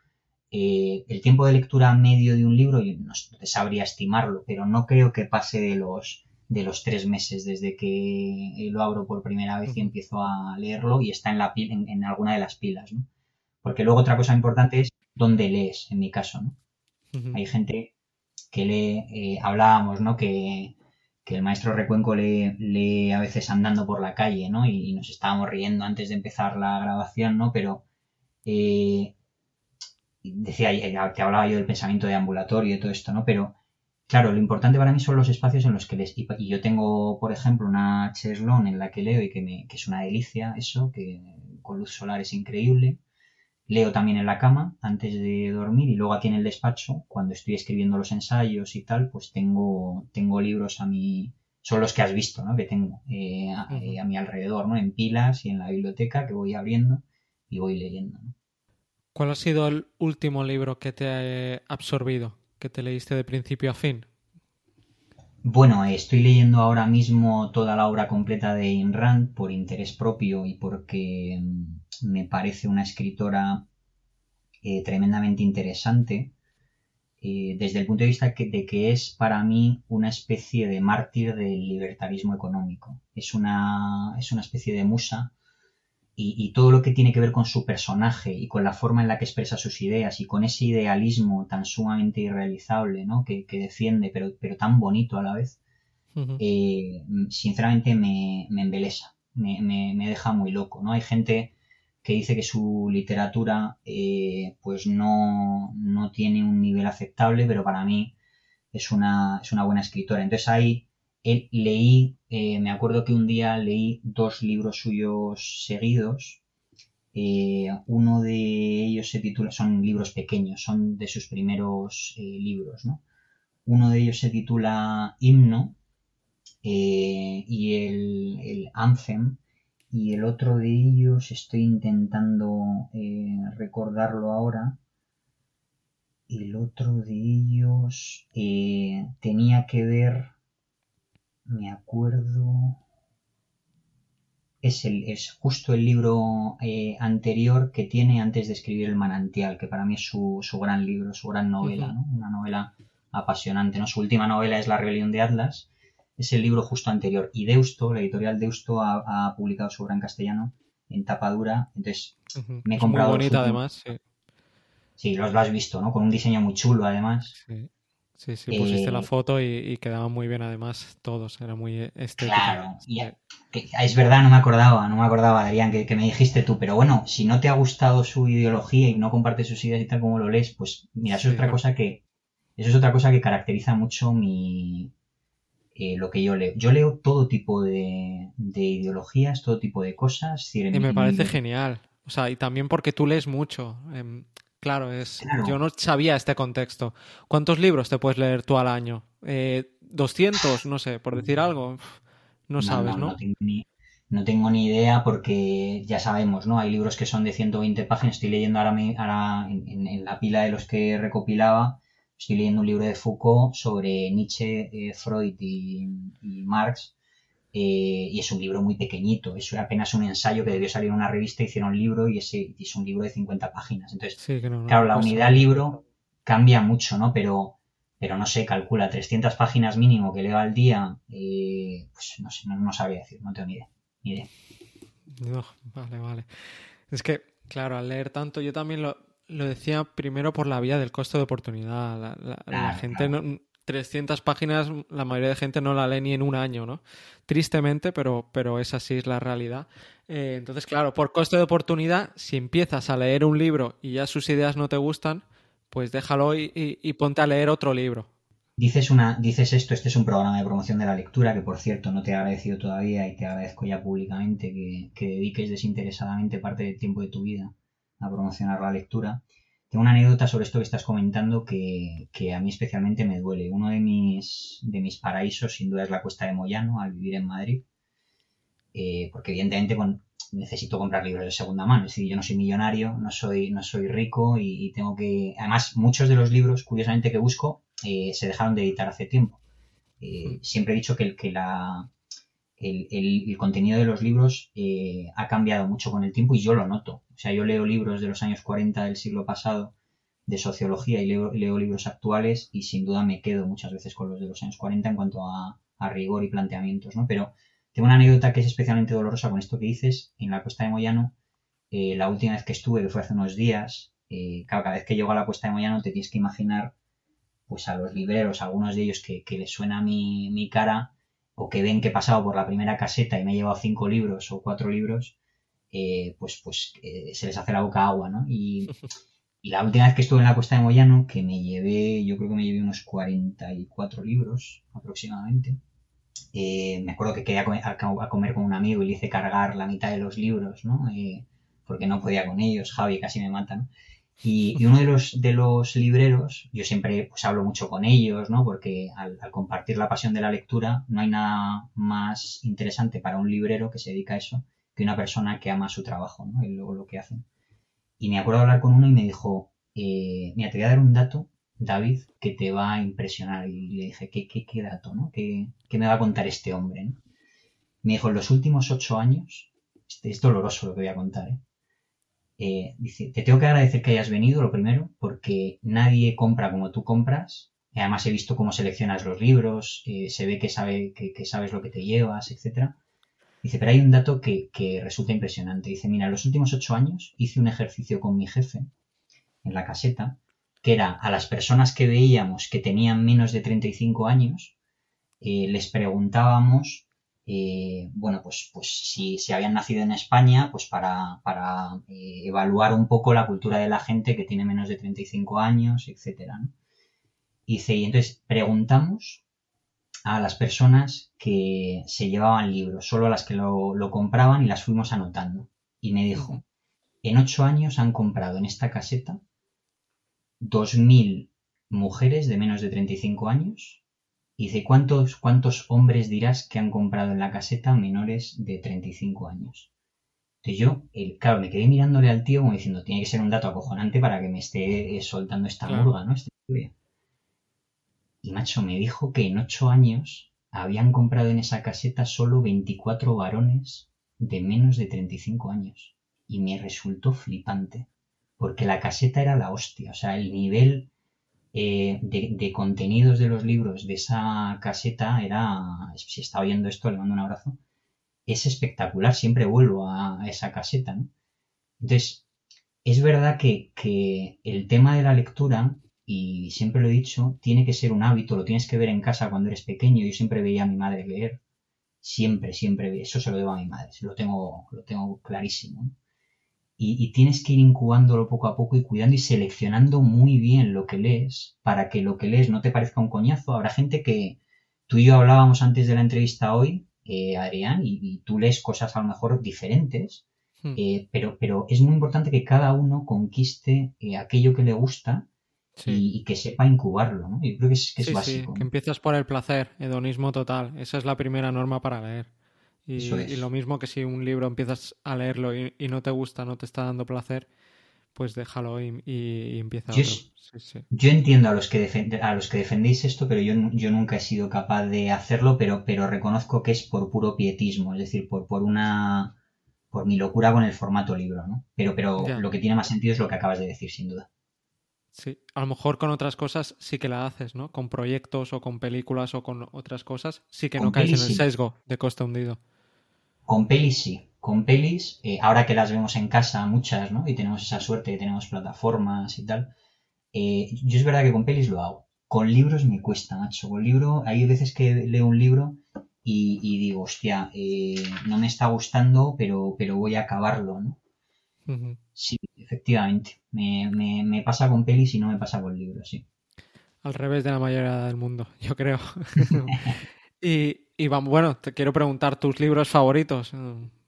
el tiempo de lectura medio de un libro, yo no sabría estimarlo, pero no creo que pase de los de los tres meses desde que lo abro por primera vez y empiezo a leerlo y está en, la, en, en alguna de las pilas, ¿no? Porque luego otra cosa importante es dónde lees, en mi caso, ¿no? Hay gente que lee, eh, hablábamos, ¿no? Que, el maestro Recuenco lee, lee, a veces andando por la calle, ¿no? Y, nos estábamos riendo antes de empezar la grabación, ¿no? Pero eh, decía, te hablaba yo del pensamiento de ambulatorio y todo esto, ¿no? Pero Claro, lo importante para mí son los espacios en los que les... Y y yo tengo, por ejemplo, una cheslón en la que leo y que, me, que es una delicia eso, que con luz solar es increíble. Leo también en la cama antes de dormir y luego aquí en el despacho, cuando estoy escribiendo los ensayos y tal, pues tengo, tengo libros a mi... Son los que has visto, ¿no? Que tengo eh, a, eh, a mi alrededor, ¿no? En pilas y en la biblioteca que voy abriendo y voy leyendo, ¿no? ¿Cuál ha sido el último libro que te ha eh, absorbido, que te leíste de principio a fin? Bueno, estoy leyendo ahora mismo toda la obra completa de Ayn Rand por interés propio y porque me parece una escritora eh, tremendamente interesante eh, desde el punto de vista que- de que es para mí una especie de mártir del libertarismo económico. Es una, es una especie de musa y, y todo lo que tiene que ver con su personaje y con la forma en la que expresa sus ideas y con ese idealismo tan sumamente irrealizable, ¿no? que, que defiende, pero, pero tan bonito a la vez, eh, sinceramente me, me embelesa, me, me- me deja muy loco, ¿no? Hay gente que dice que su literatura eh, pues no, no tiene un nivel aceptable, pero para mí es una, es una buena escritora. Entonces ahí él- leí, eh, me acuerdo que un día leí dos libros suyos seguidos. Eh, uno de ellos se titula, son libros pequeños, son de sus primeros eh, libros, ¿no? Uno de ellos se titula Himno eh, y el, el Anthem y el otro de ellos estoy intentando eh, recordarlo ahora. El otro de ellos eh, tenía que ver, me acuerdo, es, el, es justo el libro eh, anterior que tiene antes de escribir El manantial, que para mí es su, su gran libro, su gran novela. ¿no? Una novela apasionante, ¿no? Su última novela es La rebelión de Atlas, es el libro justo anterior. Y Deusto, la editorial Deusto, ha, ha publicado su obra en castellano en tapa dura. Entonces, me he muy comprado los bonita además, sí. sí, los lo has visto, ¿no? Con un diseño muy chulo, además. Sí, sí, sí, pusiste la Eh, foto y, y quedaban muy bien además todos, era muy estético. Claro, y que- es verdad, no me acordaba, no me acordaba, Adrián, que, que me dijiste tú, pero bueno, si no te ha gustado su ideología y no compartes sus ideas y tal como lo lees, pues mira, eso Sí, es otra claro. cosa que, eso es otra cosa que caracteriza mucho mi, eh, lo que yo leo. Yo leo todo tipo de, de ideologías, todo tipo de cosas. Y me parece genial. O sea, y también porque tú lees mucho. Em, claro, es. Claro. Yo no sabía este contexto. ¿Cuántos libros te puedes leer tú al año? Eh, ¿200? No sé, por decir algo. No sabes, ¿no? No tengo ni, no tengo ni idea porque ya sabemos, ¿no? Hay libros que son de 120 páginas. Estoy leyendo ahora, mi- ahora en, en- en la pila de los que recopilaba. Estoy leyendo un libro de Foucault sobre Nietzsche, eh, Freud y, y Marx. eh, y es un libro muy pequeñito. Es apenas un ensayo que debió salir en una revista, hicieron un libro y ese es un libro de 50 páginas. Entonces, Sí, que no, no Claro, la pasa. unidad libro cambia mucho, ¿no? Pero, pero no sé, calcula 300 páginas mínimo que leo al día, eh, pues no sé, no, no sabría decir, no tengo ni idea. Ni idea. No, vale, vale. Es que, claro, al leer tanto, yo también lo, lo decía primero por la vía del costo de oportunidad. La, la- la Claro, gente, no, 300 páginas, la mayoría de gente no la lee ni en un año, ¿no? Tristemente, pero, pero esa sí es la realidad. Eh, entonces, claro, por costo de oportunidad, si empiezas a leer un libro y ya sus ideas no te gustan, pues déjalo y, y- y ponte a leer otro libro. Dices, una, dices esto, este es un programa de promoción de la lectura, que por cierto no te he agradecido todavía y te agradezco ya públicamente que, que dediques desinteresadamente parte del tiempo de tu vida a promocionar la lectura. Tengo una anécdota sobre esto que estás comentando que, que a mí especialmente me duele. Uno de mis, de mis paraísos sin duda es la Cuesta de Moyano al vivir en Madrid, eh, porque evidentemente con- necesito comprar libros de segunda mano. Es decir, yo no soy millonario, no soy, no soy rico y, y tengo que... Además, muchos de los libros, curiosamente, que busco eh, se dejaron de editar hace tiempo. Eh, siempre he dicho que, el, que la, el, el- el contenido de los libros eh, ha cambiado mucho con el tiempo y yo lo noto. O sea, yo leo libros de los años 40 del siglo pasado de sociología y leo, leo libros actuales y sin duda me quedo muchas veces con los de los años 40 en cuanto a, a rigor y planteamientos, ¿no? Pero tengo una anécdota que es especialmente dolorosa con esto que dices. En la Cuesta de Moyano, eh, la última vez que estuve, que fue hace unos días, eh, claro, cada vez que llego a la Cuesta de Moyano te tienes que imaginar pues a los libreros, algunos de ellos que, que les suena mi, mi cara o que ven que he pasado por la primera caseta y me he llevado cinco libros o cuatro libros, eh, pues, pues eh, se les hace la boca agua, ¿no? Y, la última vez que estuve en la costa de Moyano, que me llevé, yo creo que me llevé unos 44 libros aproximadamente. Eh, me acuerdo que quería a, comer con un amigo y le hice cargar la mitad de los libros, ¿no? Eh, porque no podía con ellos, Javi casi me mata. Y, uno de los, de los libreros, yo siempre pues hablo mucho con ellos, ¿no? Porque al, compartir la pasión de la lectura, no hay nada más interesante para un librero que se dedica a eso que una persona que ama su trabajo, ¿no? Y lo que hacen. Y me acuerdo hablar con uno y me dijo, eh, mira, te voy a dar un dato, David, que te va a impresionar. Y le dije, ¿qué, qué, qué dato, no? ¿Qué, ¿Qué, me va a contar este hombre, no? Me dijo, en los últimos ocho años, este, es doloroso lo que voy a contar, ¿eh? Eh, dice, te tengo que agradecer que hayas venido, lo primero, porque nadie compra como tú compras. Además he visto cómo seleccionas los libros, eh, se ve que, sabe, que, sabes lo que te llevas, etc. Dice, pero hay un dato que, resulta impresionante. Dice, mira, los últimos ocho años hice un ejercicio con mi jefe en la caseta, que era a las personas que veíamos que tenían menos de 35 años, eh, les preguntábamos eh, bueno, pues, pues si, si, habían nacido en España, pues para, para eh, evaluar un poco la cultura de la gente que tiene menos de 35 años, etcétera. ¿no? Y, y entonces preguntamos a las personas que se llevaban libros, solo a las que lo, lo compraban y las fuimos anotando. Y me dijo, en ocho años han comprado en esta caseta 2.000 mujeres de menos de 35 años dice, ¿cuántos, ¿cuántos hombres dirás que han comprado en la caseta menores de 35 años? Entonces yo, el, claro, me quedé mirándole al tío como diciendo, tiene que ser un dato acojonante para que me esté eh, soltando esta murga, ¿no? Y macho, me dijo que en ocho años habían comprado en esa caseta solo 24 varones de menos de 35 años. Y me resultó flipante, porque la caseta era la hostia, o sea, el nivel eh, de, contenidos de los libros de esa caseta era, si está oyendo esto, le mando un abrazo, es espectacular, siempre vuelvo a, esa caseta, ¿no? Entonces, es verdad que, que, el tema de la lectura, y siempre lo he dicho, tiene que ser un hábito, lo tienes que ver en casa cuando eres pequeño, yo siempre veía a mi madre leer, siempre, siempre, eso se lo debo a mi madre, lo tengo, lo tengo clarísimo. y, tienes que ir incubándolo poco a poco y cuidando y seleccionando muy bien lo que lees para que lo que lees no te parezca un coñazo. Habrá gente que tú y yo hablábamos antes de la entrevista hoy, eh, Adrián, y, tú lees cosas a lo mejor diferentes, hmm. eh, pero, pero es muy importante que cada uno conquiste eh, aquello que le gusta y, que sepa incubarlo. ¿no? Yo creo que es, que es básico. que empiezas por el placer, hedonismo total. Esa es la primera norma para leer. Y, lo mismo que si un libro empiezas a leerlo y, no te gusta, no te está dando placer, pues déjalo y, empieza yo, otro. Yo entiendo a los que a los que defendéis esto, pero yo, yo nunca he sido capaz de hacerlo, pero, pero reconozco que es por puro pietismo, es decir, por, por una por mi locura con el formato libro, ¿no? Pero, pero lo que tiene más sentido es lo que acabas de decir, sin duda. Sí, a lo mejor con otras cosas sí que la haces, ¿no? Con proyectos o con películas o con otras cosas, sí que no caes en el sesgo de coste hundido. Con pelis sí, con pelis, eh, ahora que las vemos en casa muchas, ¿no? Y tenemos esa suerte que tenemos plataformas y tal, eh, yo es verdad que con pelis lo hago. Con libros me cuesta, macho. Con libro, hay veces que leo un libro y, digo, hostia, eh, no me está gustando, pero, pero voy a acabarlo, ¿no? Sí, efectivamente. Me, me, me, pasa con pelis y no me pasa con libros, sí. Al revés de la mayoría del mundo, [laughs] yo creo. [laughs] y, y bueno, te quiero preguntar tus libros favoritos.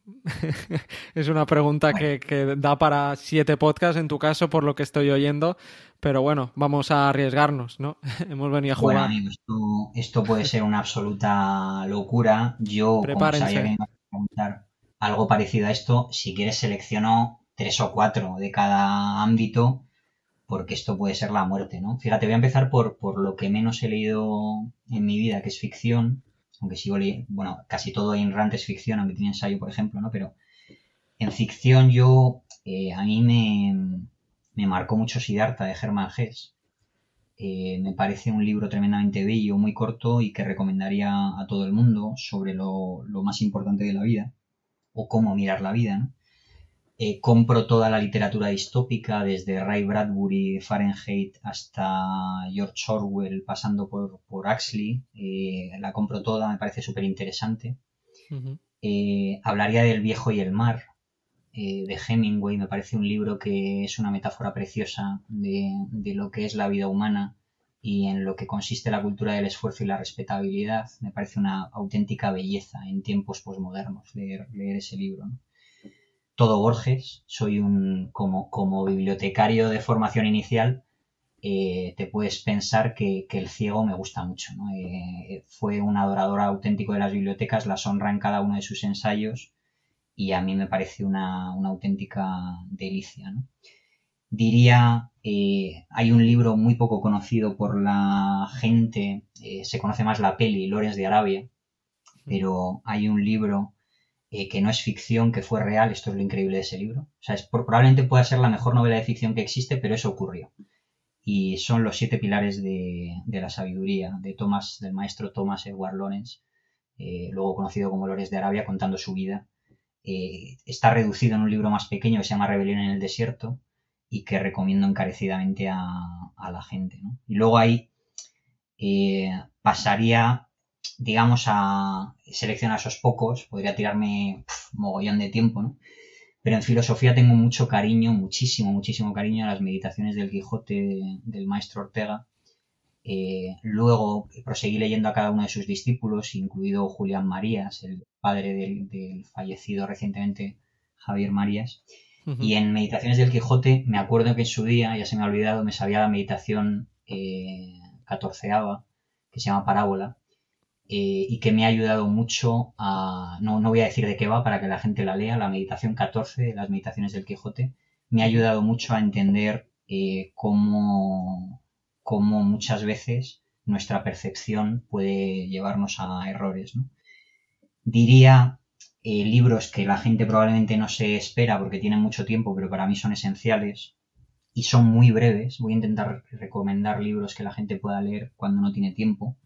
[laughs] es una pregunta que, da para siete podcasts en tu caso, por lo que estoy oyendo. Pero bueno, vamos a arriesgarnos, ¿no? Hemos venido a jugar. Bueno, esto, esto, puede ser una absoluta locura. Yo, como sabía que a preguntar algo parecido a esto, si quieres selecciono tres o cuatro de cada ámbito, porque esto puede ser la muerte, ¿no? Fíjate, voy a empezar por, por lo que menos he leído en mi vida, que es ficción aunque sigo leyendo, bueno, casi todo en Rant es ficción, aunque tiene ensayo, por ejemplo, ¿no? Pero en ficción yo, eh, a mí me, me, marcó mucho Siddhartha de Germán Hesse. Eh, me parece un libro tremendamente bello, muy corto y que recomendaría a todo el mundo sobre lo, lo más importante de la vida o cómo mirar la vida, ¿no? Eh, compro toda la literatura distópica, desde Ray Bradbury, Fahrenheit, hasta George Orwell, pasando por, por Axley. Eh, la compro toda, me parece súper interesante. Eh, hablaría del viejo y el mar. eh, de Hemingway me parece un libro que es una metáfora preciosa de, de lo que es la vida humana y en lo que consiste la cultura del esfuerzo y la respetabilidad. Me parece una auténtica belleza en tiempos posmodernos leer, leer ese libro. ¿no? Todo Borges, soy un, como, como bibliotecario de formación inicial, eh, te puedes pensar que, que, el ciego me gusta mucho. ¿no? Eh, fue un adorador auténtico de las bibliotecas, las honra en cada uno de sus ensayos y a mí me parece una, una auténtica delicia. ¿no? Diría, eh, hay un libro muy poco conocido por la gente, eh, se conoce más la peli, Lores de Arabia, pero hay un libro eh, que no es ficción, que fue real, esto es lo increíble de ese libro. O sea, es, probablemente pueda ser la mejor novela de ficción que existe, pero eso ocurrió. Y son los siete pilares de, de la sabiduría, de Thomas, del maestro Thomas Edward Lawrence, luego conocido como Lores de Arabia, contando su vida. está reducido en un libro más pequeño que se llama Rebelión en el Desierto, y que recomiendo encarecidamente a, a la gente. Y luego ahí eh, pasaría, digamos, a seleccionar esos pocos, podría tirarme mogollón de tiempo, ¿no? Pero en filosofía tengo mucho cariño, muchísimo, muchísimo cariño a las meditaciones del Quijote de, del maestro Ortega. Eh, luego proseguí leyendo a cada uno de sus discípulos, incluido Julián Marías, el padre del, del fallecido recientemente Javier Marías. Y en Meditaciones del Quijote, me acuerdo que en su día, ya se me ha olvidado, me sabía la meditación eh, catorceava, que se llama Parábola, eh, y que me ha ayudado mucho a. No, no voy a decir de qué va para que la gente la lea, la meditación 14 de las Meditaciones del Quijote, me ha ayudado mucho a entender eh, cómo, cómo muchas veces nuestra percepción puede llevarnos a errores. ¿no? Diría eh, libros que la gente probablemente no se espera porque tienen mucho tiempo, pero para mí son esenciales y son muy breves. Voy a intentar recomendar libros que la gente pueda leer cuando no tiene tiempo.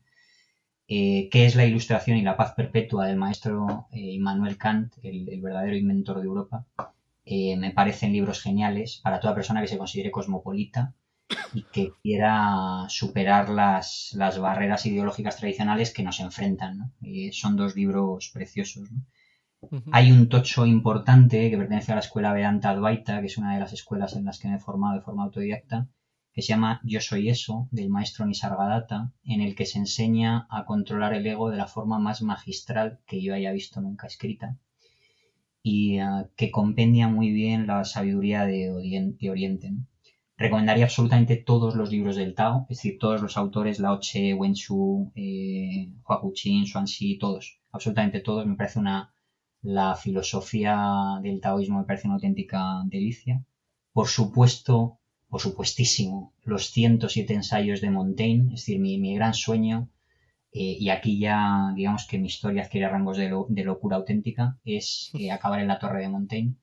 Eh, ¿Qué es la ilustración y la paz perpetua del maestro eh, Immanuel Kant, el, el, verdadero inventor de Europa? Me parecen libros geniales para toda persona que se considere cosmopolita y que quiera superar las, las barreras ideológicas tradicionales que nos enfrentan. ¿no? son dos libros preciosos. ¿no? Hay un tocho importante que pertenece a la escuela Vedanta Advaita, que es una de las escuelas en las que me he formado de forma autodidacta, se llama Yo soy eso, del maestro Nisargadatta, en el que se enseña a controlar el ego de la forma más magistral que yo haya visto nunca escrita y uh, que compendia muy bien la sabiduría de Oriente. Recomendaría absolutamente todos los libros del Tao, es decir, todos los autores, Lao Tse, Wen Shu, eh, Hua Xuan, Xuanxi, todos, absolutamente todos, me parece una, la filosofía del taoísmo me parece una auténtica delicia. Por supuesto, por supuestísimo, los 107 ensayos de Montaigne, es decir, mi, mi gran sueño, eh, y aquí ya digamos que mi historia adquiere rangos de, lo, de locura auténtica, es [laughs] eh, acabar en la torre de Montaigne,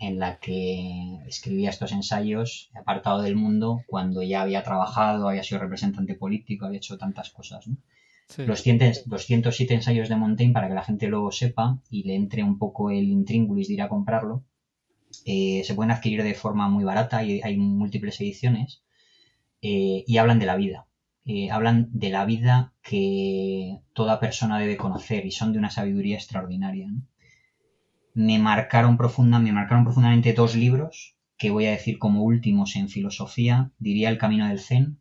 en la que escribía estos ensayos apartado del mundo cuando ya había trabajado, había sido representante político, había hecho tantas cosas. ¿no? Sí. Los, 207 ensayos de Montaigne, para que la gente lo sepa y le entre un poco el intríngulis de ir a comprarlo, eh, se pueden adquirir de forma muy barata y hay múltiples ediciones eh, y hablan de la vida. Eh, hablan de la vida que toda persona debe conocer y son de una sabiduría extraordinaria. Me marcaron profunda, me marcaron profundamente dos libros que voy a decir como últimos en filosofía. Diría El Camino del Zen,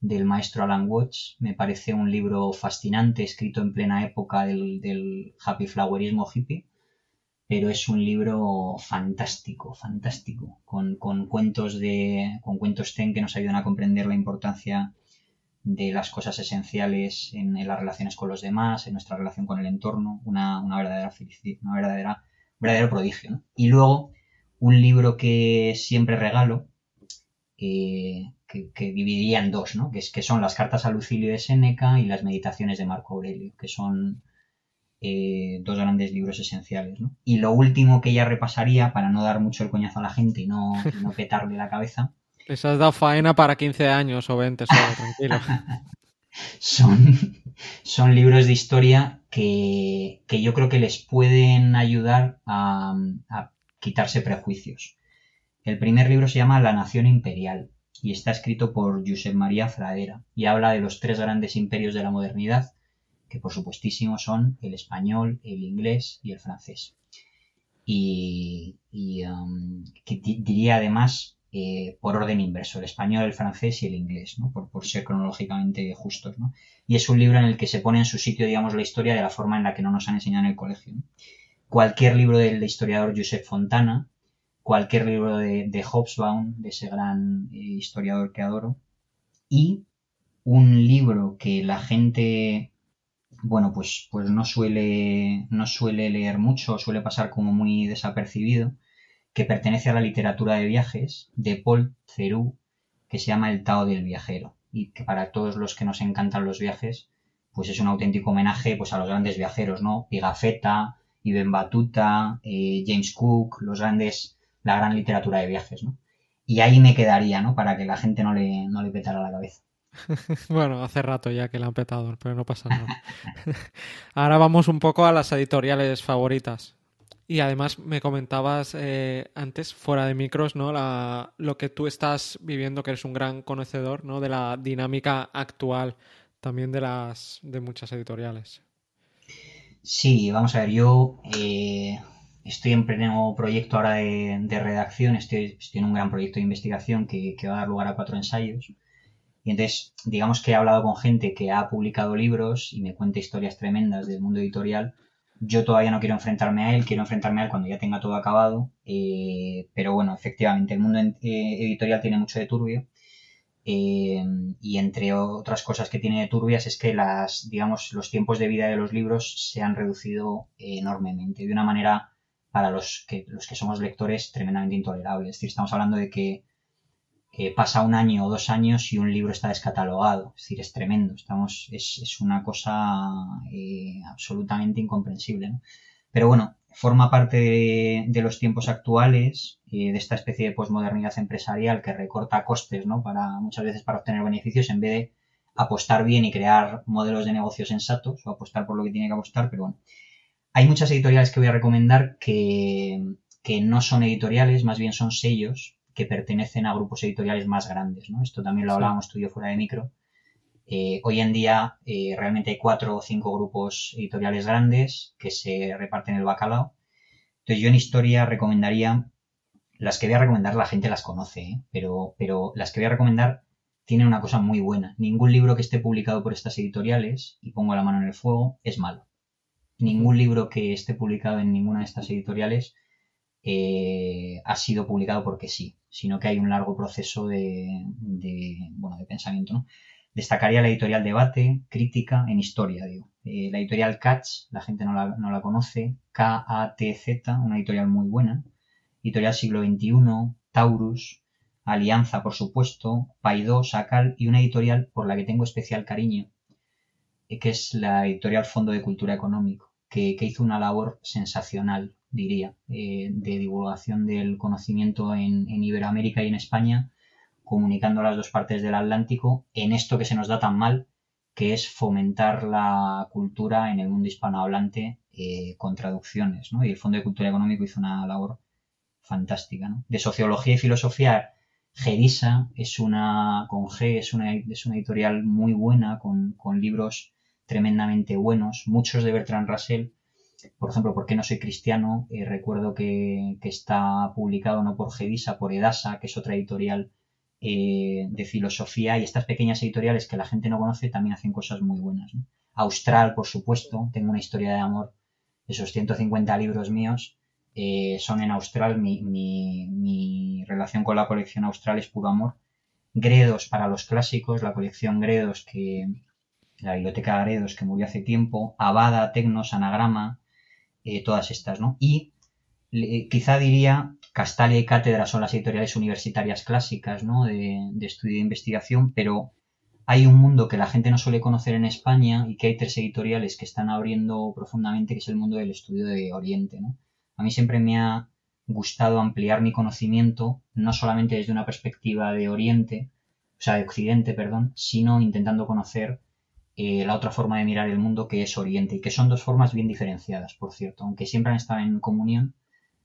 del maestro Alan Watts. Me parece un libro fascinante, escrito en plena época del happy flowerismo hippie, pero es un libro fantástico, fantástico, con, con, cuentos de, con cuentos zen que nos ayudan a comprender la importancia de las cosas esenciales en, las relaciones con los demás, en nuestra relación con el entorno, una, una verdadera felicidad, una verdadera, un verdadero prodigio. ¿no? Y luego, un libro que siempre regalo, que, que, dividiría en dos, ¿no? que, es, que son las cartas a Lucilio de Séneca y las meditaciones de Marco Aurelio, que son eh, dos grandes libros esenciales. ¿no? Y lo último que ya repasaría, para no dar mucho el coñazo a la gente y no, y no [laughs] petarle la cabeza. Les has dado faena para 15 años o 20 solo, [laughs] tranquilo. son, son libros de historia que, que, yo creo que les pueden ayudar a, a quitarse prejuicios. El primer libro se llama La Nación Imperial y está escrito por Josep María Fradera y habla de los tres grandes imperios de la modernidad, que por supuestísimo son el español, el inglés y el francés. y, um, diría además eh, por orden inverso, el español, el francés y el inglés, ¿no? por, ser cronológicamente justos. ¿no? Y es un libro en el que se pone en su sitio, digamos, la historia de la forma en la que no nos han enseñado en el colegio. Cualquier libro del historiador Josep Fontana, cualquier libro de, de Hobsbawm, de ese gran eh, historiador que adoro, y un libro que la gente bueno, pues, pues no suele, no suele leer mucho, suele pasar como muy desapercibido, que pertenece a la literatura de viajes de Paul Theroux, que se llama El Tao del Viajero, y que para todos los que nos encantan los viajes, pues es un auténtico homenaje pues, a los grandes viajeros, ¿no? Pigafetta, Ibn Batuta, eh, James Cook, los grandes, la gran literatura de viajes, ¿no? Y ahí me quedaría, ¿no? Para que la gente no le, no le petara la cabeza. [laughs] bueno, hace rato ya que la han petado, pero no pasa nada. [laughs] Ahora vamos un poco a las editoriales favoritas. Y además me comentabas eh, antes, fuera de micros, ¿no? La, lo que tú estás viviendo, que eres un gran conocedor, ¿no? De la dinámica actual también de las de muchas editoriales. Sí, vamos a ver, yo eh, estoy en pleno proyecto ahora de, redacción, estoy, en un gran proyecto de investigación que va a dar lugar a cuatro ensayos y entonces, digamos que he hablado con gente que ha publicado libros y me cuenta historias tremendas del mundo editorial. Yo todavía no quiero enfrentarme a él, quiero enfrentarme a él cuando ya tenga todo acabado. Eh, pero bueno, efectivamente, el mundo eh, editorial tiene mucho de turbio. Eh, y entre otras cosas que tiene de turbias es que las, digamos, los tiempos de vida de los libros se han reducido enormemente, de una manera para los que, los que somos lectores tremendamente intolerable. Es decir, estamos hablando de que pasa un año o dos años y un libro está descatalogado. Es decir, es tremendo. Estamos, es, una cosa eh, absolutamente incomprensible. Pero bueno, forma parte de, los tiempos actuales, eh, de esta especie de posmodernidad empresarial que recorta costes, ¿no? Para, muchas veces para obtener beneficios en vez de apostar bien y crear modelos de negocio sensatos o apostar por lo que tiene que apostar, pero bueno. Hay muchas editoriales que voy a recomendar que, que no son editoriales, más bien son sellos que pertenecen a grupos editoriales más grandes. ¿no? Esto también lo hablábamos tú y yo fuera de micro. Eh, hoy en día eh, realmente hay cuatro o cinco grupos editoriales grandes que se reparten el bacalao. Entonces yo en historia recomendaría, las que voy a recomendar la gente las conoce, ¿eh? pero, pero las que voy a recomendar tienen una cosa muy buena. Ningún libro que esté publicado por estas editoriales, y pongo la mano en el fuego, es malo. Ningún libro que esté publicado en ninguna de estas editoriales eh, ha sido publicado porque sí, sino que hay un largo proceso de, bueno, de pensamiento. Destacaría la editorial Debate, crítica en historia, digo. Eh, la editorial Katz, la gente no la, no la conoce, K-A-T-Z, una editorial muy buena. Editorial Siglo XXI, Taurus, Alianza, por supuesto, Paidó, Sacal y una editorial por la que tengo especial cariño, eh, que es la editorial Fondo de Cultura Económico, que, hizo una labor sensacional diría, eh, de divulgación del conocimiento en, Iberoamérica y en España, comunicando las dos partes del Atlántico en esto que se nos da tan mal, que es fomentar la cultura en el mundo hispanohablante eh, con traducciones. ¿no? Y el Fondo de Cultura Económico hizo una labor fantástica. De sociología y filosofía, Gerisa es una, con G, es una, es editorial muy buena, con, con libros tremendamente buenos, muchos de Bertrand Russell, por ejemplo, ¿por qué no soy cristiano? Eh, recuerdo que, está publicado no por Gedisa, por Edasa, que es otra editorial eh, de filosofía, y estas pequeñas editoriales que la gente no conoce también hacen cosas muy buenas. Austral, por supuesto, tengo una historia de amor, esos 150 libros míos eh, son en Austral, mi, mi, relación con la colección Austral es puro amor. Gredos para los clásicos, la colección Gredos que, la biblioteca Gredos que murió hace tiempo, Abada, Tecnos, Anagrama, eh, todas estas, ¿no? Y quizá diría Castalia y Cátedra son las editoriales universitarias clásicas, ¿no? De, estudio e investigación, pero hay un mundo que la gente no suele conocer en España y que hay tres editoriales que están abriendo profundamente, que es el mundo del estudio de Oriente, ¿no? A mí siempre me ha gustado ampliar mi conocimiento, no solamente desde una perspectiva de Oriente, o sea, de Occidente, perdón, sino intentando conocer eh, la otra forma de mirar el mundo que es Oriente, y que son dos formas bien diferenciadas, por cierto, aunque siempre han estado en comunión,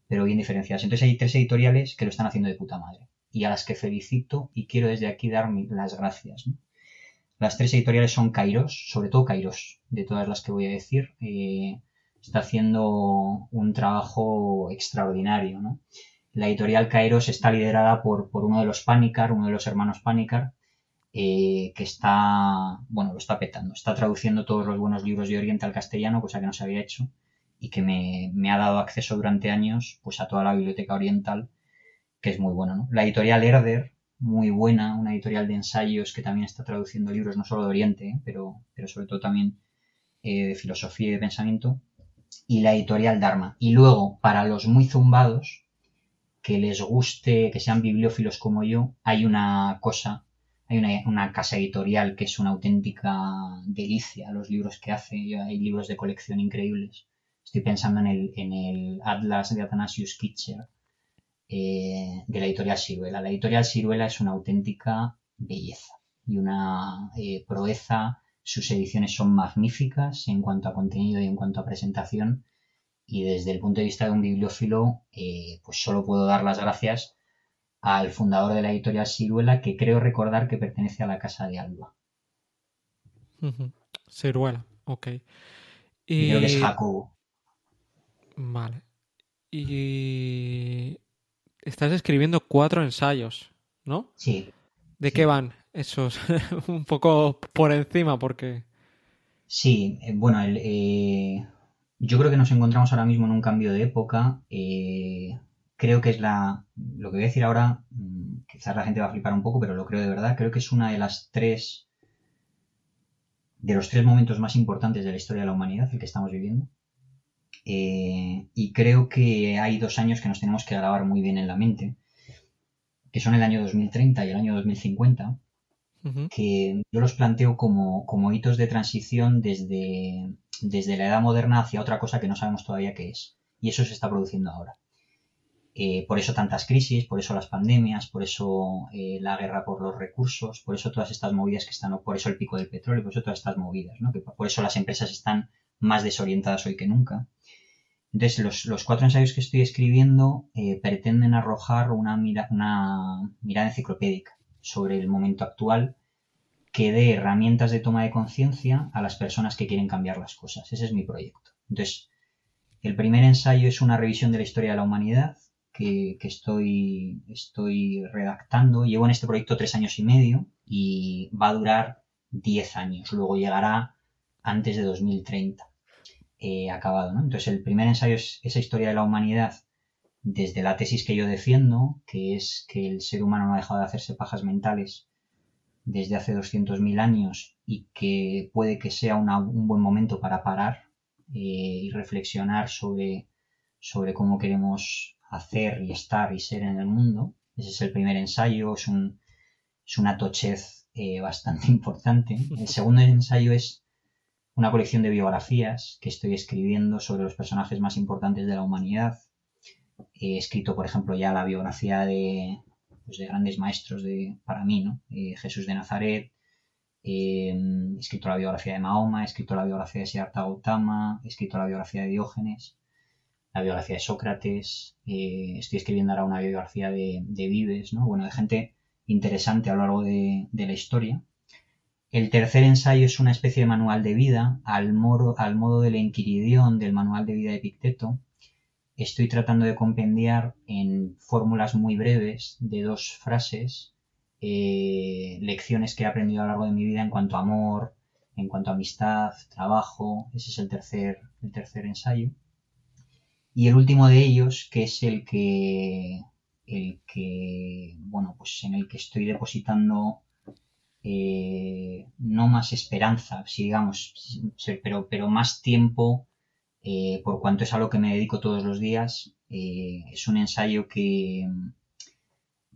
pero bien diferenciadas. Entonces hay tres editoriales que lo están haciendo de puta madre, y a las que felicito y quiero desde aquí dar las gracias. Las tres editoriales son Kairos, sobre todo Kairos, de todas las que voy a decir. Eh, está haciendo un, trabajo extraordinario. La editorial Kairos está liderada por, por uno de los Panicar, uno de los hermanos Panicar, eh, que está, bueno, lo está petando, está traduciendo todos los buenos libros de Oriente al castellano, cosa que no se había hecho, y que me, me ha dado acceso durante años pues, a toda la biblioteca oriental, que es muy bueno, ¿no? La editorial Herder, muy buena, una editorial de ensayos que también está traduciendo libros no solo de Oriente, ¿eh? pero, pero sobre todo también eh, de filosofía y de pensamiento, y la editorial Dharma. Y luego, para los muy zumbados, que les guste, que sean bibliófilos como yo, hay una cosa, hay una, casa editorial que es una auténtica delicia, los libros que hace, hay libros de colección increíbles. Estoy pensando en el, Atlas de Athanasius Kitcher, eh, de la editorial Siruela. La editorial Siruela es una auténtica belleza y una eh, proeza. Sus ediciones son magníficas en cuanto a contenido y en cuanto a presentación. Y desde el punto de vista de un bibliófilo, eh, pues solo puedo dar las gracias al fundador de la editorial Siruela, que creo recordar que pertenece a la Casa de Alba. Siruela, ok. Y... Creo que es Jacobo. Vale. Y estás escribiendo cuatro ensayos, ¿no? Sí. ¿De qué van esos? [laughs] Un poco por encima, porque... Sí, eh, bueno, eh, yo creo que nos encontramos ahora mismo en un cambio de época. Eh, creo que es la... Lo que voy a decir ahora, mm, quizás la gente va a flipar un poco, pero lo creo de verdad. Creo que es una de las tres... De los tres momentos más importantes de la historia de la humanidad, el que estamos viviendo. Eh, y creo que hay dos años que nos tenemos que grabar muy bien en la mente, que son el año 2030 y el año 2050, que yo los planteo como, como, hitos de transición desde, desde la edad moderna hacia otra cosa que no sabemos todavía qué es. Y eso se está produciendo ahora. Eh, por eso tantas crisis, por eso las pandemias, por eso eh, la guerra por los recursos, por eso todas estas movidas que están, por eso el pico del petróleo, por eso todas estas movidas, ¿no? por eso las empresas están más desorientadas hoy que nunca. Entonces, los, cuatro ensayos que estoy escribiendo eh, pretenden arrojar una, una mirada enciclopédica sobre el momento actual que dé herramientas de toma de conciencia a las personas que quieren cambiar las cosas. Ese es mi proyecto. Entonces, el primer ensayo es una revisión de la historia de la humanidad que, estoy, estoy redactando. Llevo en este proyecto tres años y medio y va a durar diez años. Luego llegará antes de 2030 acabado. ¿no? Entonces, el primer ensayo es esa historia de la humanidad desde la tesis que yo defiendo, que es que el ser humano no ha dejado de hacerse pajas mentales desde hace 200.000 años y que puede que sea un buen momento para parar eh, y reflexionar sobre, sobre cómo queremos hacer y estar y ser en el mundo. Ese es el primer ensayo, es, un, es una tochez eh, bastante [laughs] importante. El segundo ensayo es una colección de biografías que estoy escribiendo sobre los personajes más importantes de la humanidad. He escrito, por ejemplo, ya la biografía de, pues, de grandes maestros de, para mí, ¿no? Eh, Jesús de Nazaret, eh, he escrito la biografía de Mahoma, he escrito la biografía de Siddhartha Gautama, he escrito la biografía de Diógenes, la biografía de Sócrates, eh, estoy escribiendo ahora una biografía de, Vives, ¿no? Bueno, de gente interesante a lo largo de, la historia. El tercer ensayo es una especie de manual de vida, al, al modo del Enquiridión del manual de vida de Picteto. Estoy tratando de compendiar en fórmulas muy breves de dos frases eh, lecciones que he aprendido a lo largo de mi vida en cuanto a amor, en cuanto a amistad, trabajo. Ese es el tercer, el tercer ensayo. Y el último de ellos, que es el que, el que, bueno, pues en el que estoy depositando eh, no más esperanza, si digamos, pero, pero más tiempo, eh, por cuanto es a lo que me dedico todos los días. Eh, es un ensayo que,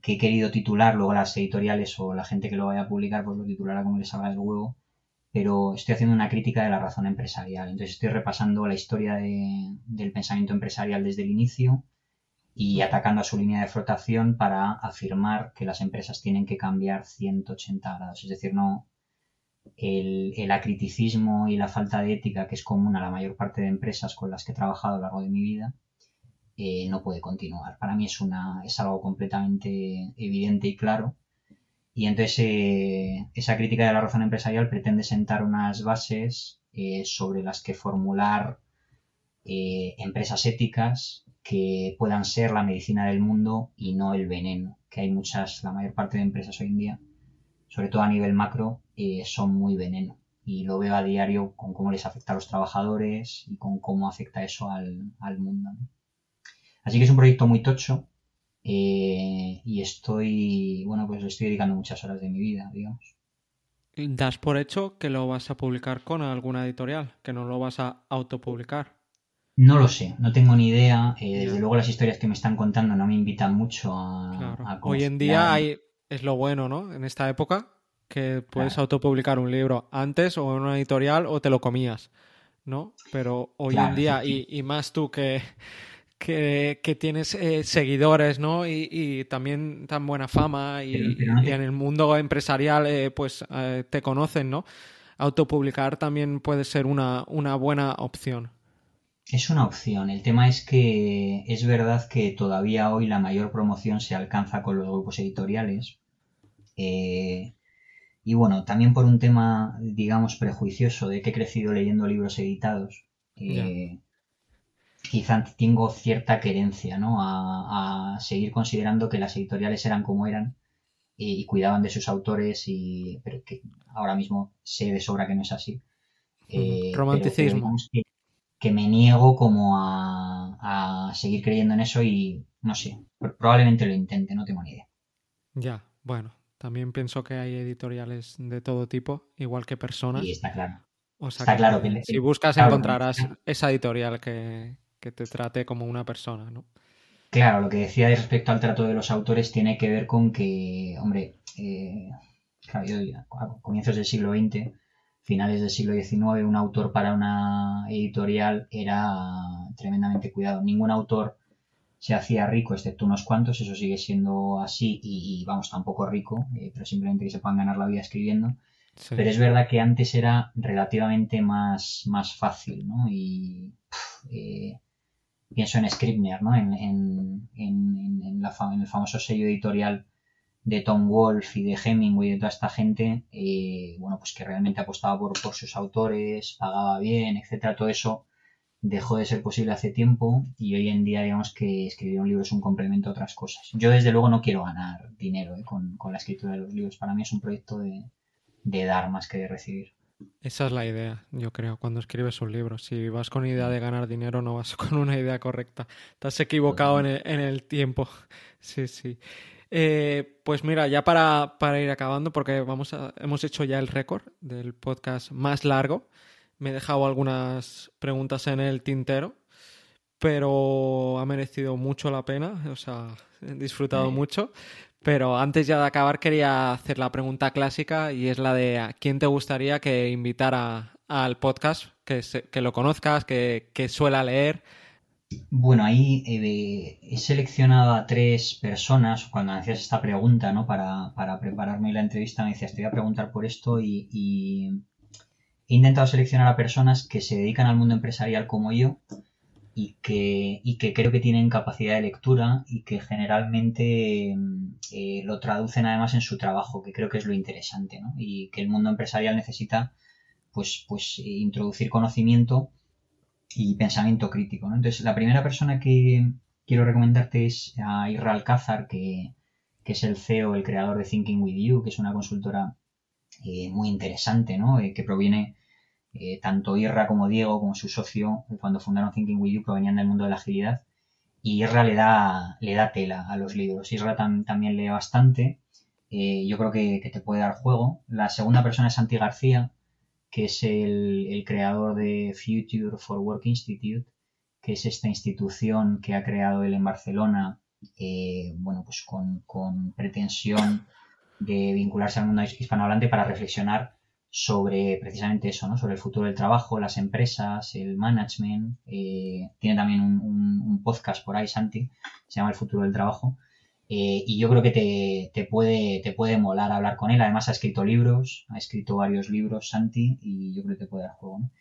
que he querido titular, luego las editoriales o la gente que lo vaya a publicar pues lo titulará como les salga del huevo, pero estoy haciendo una crítica de la razón empresarial. Entonces estoy repasando la historia del pensamiento empresarial desde el inicio, y atacando a su línea de flotación para afirmar que las empresas tienen que cambiar 180 grados. Es decir, no el, acriticismo y la falta de ética que es común a la mayor parte de empresas con las que he trabajado a lo largo de mi vida eh, no puede continuar. Para mí es, una, es algo completamente evidente y claro. Y entonces eh, esa crítica de la razón empresarial pretende sentar unas bases eh, sobre las que formular eh, empresas éticas que puedan ser la medicina del mundo y no el veneno, que hay muchas, la mayor parte de empresas hoy en día, sobre todo a nivel macro, son muy veneno. Y lo veo a diario con cómo les afecta a los trabajadores y con cómo afecta eso al, al mundo. Así que es un proyecto muy tocho eh, y estoy, bueno, pues estoy dedicando muchas horas de mi vida, digamos. ¿Das por hecho que lo vas a publicar con alguna editorial? ¿Que no lo vas a autopublicar? No lo sé, no tengo ni idea. Eh, desde luego las historias que me están contando no me invitan mucho a, Claro. a Hoy en día hay, es lo bueno, ¿no? En esta época, que puedes Claro. autopublicar un libro antes o en una editorial o te lo comías, ¿no? Pero hoy Claro, en día, sí, y, y más tú que, que, que tienes eh, seguidores, ¿no? Y, y también tan buena fama y, en el mundo empresarial, eh, pues eh, te conocen, ¿no? Autopublicar también puede ser una, una buena opción. Es una opción. El tema es que es verdad que todavía hoy la mayor promoción se alcanza con los grupos editoriales. Eh, y bueno, también por un tema, digamos, prejuicioso de que he crecido leyendo libros editados. eh, quizá tengo cierta querencia, ¿no? A, a seguir considerando que las editoriales eran como eran y cuidaban de sus autores, y, pero que ahora mismo sé de sobra que no es así. Eh, Romanticismo. que, que me niego como a, a seguir creyendo en eso y no sé, pr- probablemente lo intente, no tengo ni idea. Ya, bueno, también pienso que hay editoriales de todo tipo, igual que personas. Y está claro. O sea Está que claro que- si buscas claro, encontrarás claro. esa editorial que, que te trate como una persona, ¿no? Claro, lo que decía respecto al trato de los autores tiene que ver con que, hombre, eh, claro, yo ya a comienzos del siglo XX, finales del siglo XIX, un autor para una editorial era tremendamente cuidado. Ningún autor se hacía rico, excepto unos cuantos, eso sigue siendo así y, y, vamos, tampoco rico, eh, pero simplemente que se puedan ganar la vida escribiendo. Sí. Pero es verdad que antes era relativamente más, más fácil, ¿no? Y eh, pienso en Scribner, ¿no? En, en, en, en la el famoso sello editorial de Tom Wolfe y de Hemingway y de toda esta gente, eh, bueno, pues que realmente apostaba por, por sus autores, pagaba bien, etcétera. Todo eso dejó de ser posible hace tiempo y hoy en día digamos que escribir un libro es un complemento a otras cosas. Yo desde luego no quiero ganar dinero ¿eh? con, con la escritura de los libros. Para mí es un proyecto de, de dar más que de recibir. Esa es la idea, yo creo, cuando escribes un libro. Si vas con idea de ganar dinero, no vas [laughs] con una idea correcta. Te has equivocado en el, en el tiempo. [laughs] Sí, sí. Eh, pues mira, ya para, para ir acabando, porque vamos a, hemos hecho ya el récord del podcast más largo. Me he dejado algunas preguntas en el tintero, pero ha merecido mucho la pena. O sea, he disfrutado mucho. Pero antes ya de acabar quería hacer la pregunta clásica y es la de ¿a quién te gustaría que invitara al podcast, que, que lo conozcas, que, que suela leer? Bueno, ahí eh, he seleccionado a tres personas. Cuando hacías esta pregunta, ¿no? Para, para prepararme la entrevista, me decías, te voy a preguntar por esto y he intentado seleccionar a personas que se dedican al mundo empresarial como yo y que, y que creo que tienen capacidad de lectura y que generalmente mm, eh, lo traducen además en su trabajo, que creo que es lo interesante, ¿no? Y que el mundo empresarial necesita, pues, pues, eh, introducir conocimiento y pensamiento crítico, ¿no? Entonces, la primera persona que quiero recomendarte es a Irra Alcázar, que, que es el CEO, el creador de Thinking With You, que es una consultora eh, muy interesante, ¿no? Que proviene eh, tanto Irra como Diego, como su socio, cuando fundaron Thinking With You, provenían del mundo de la agilidad. Y Irra le da, le da tela a los libros. Irra tam- también lee bastante. Eh, yo creo que, te puede dar juego. La segunda persona es Santi García, que es el, creador de Future for Work Institute, que es esta institución que ha creado él en Barcelona, eh, bueno, pues con pretensión de vincularse al mundo hispanohablante para reflexionar sobre precisamente eso, ¿no? Sobre el futuro del trabajo, las empresas, el management. eh, tiene también un, un- un podcast por ahí, Santi, se llama El futuro del trabajo. Eh, y yo creo que te, te puede, te puede molar hablar con él. Además ha escrito libros, ha escrito varios libros, Santi, y yo creo que te puede dar juego, ¿no?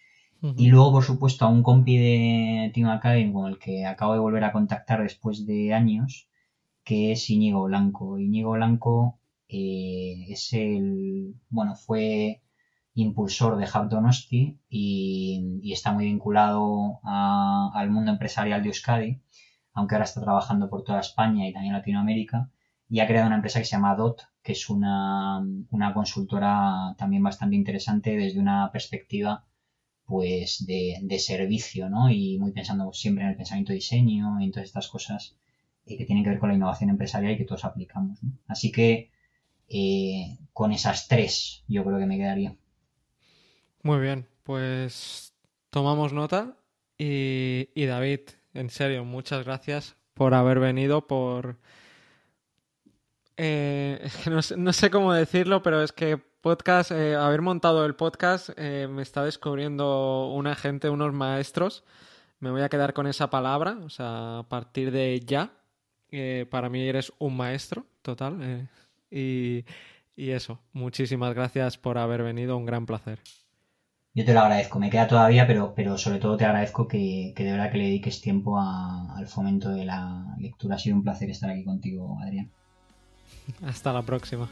Y luego, por supuesto, a un compi de Team Academy con el que acabo de volver a contactar después de años, que es Íñigo Blanco. Íñigo Blanco eh, es el, bueno, fue impulsor de Hub Donosti y, está muy vinculado al mundo empresarial de Euskadi, aunque ahora está trabajando por toda España y también Latinoamérica, y ha creado una empresa que se llama DOT, que es una, una consultora también bastante interesante desde una perspectiva pues de, de servicio, ¿no? Y muy pensando siempre en el pensamiento diseño y en todas estas cosas eh, que tienen que ver con la innovación empresarial y que todos aplicamos. Así que eh, con esas tres yo creo que me quedaría. Muy bien, pues tomamos nota y, David, en serio, muchas gracias por haber venido, por... Eh, [laughs] no sé, cómo decirlo, pero es que podcast, eh, haber montado el podcast eh, me está descubriendo una gente, unos maestros. Me voy a quedar con esa palabra, o sea, a partir de ya, para mí eres un maestro total. eh, y, y eso, muchísimas gracias por haber venido, un gran placer. Yo te lo agradezco, me queda todavía, pero, pero sobre todo te agradezco que, que de verdad que le dediques tiempo al fomento de la lectura. Ha sido un placer estar aquí contigo, Adrián. Hasta la próxima.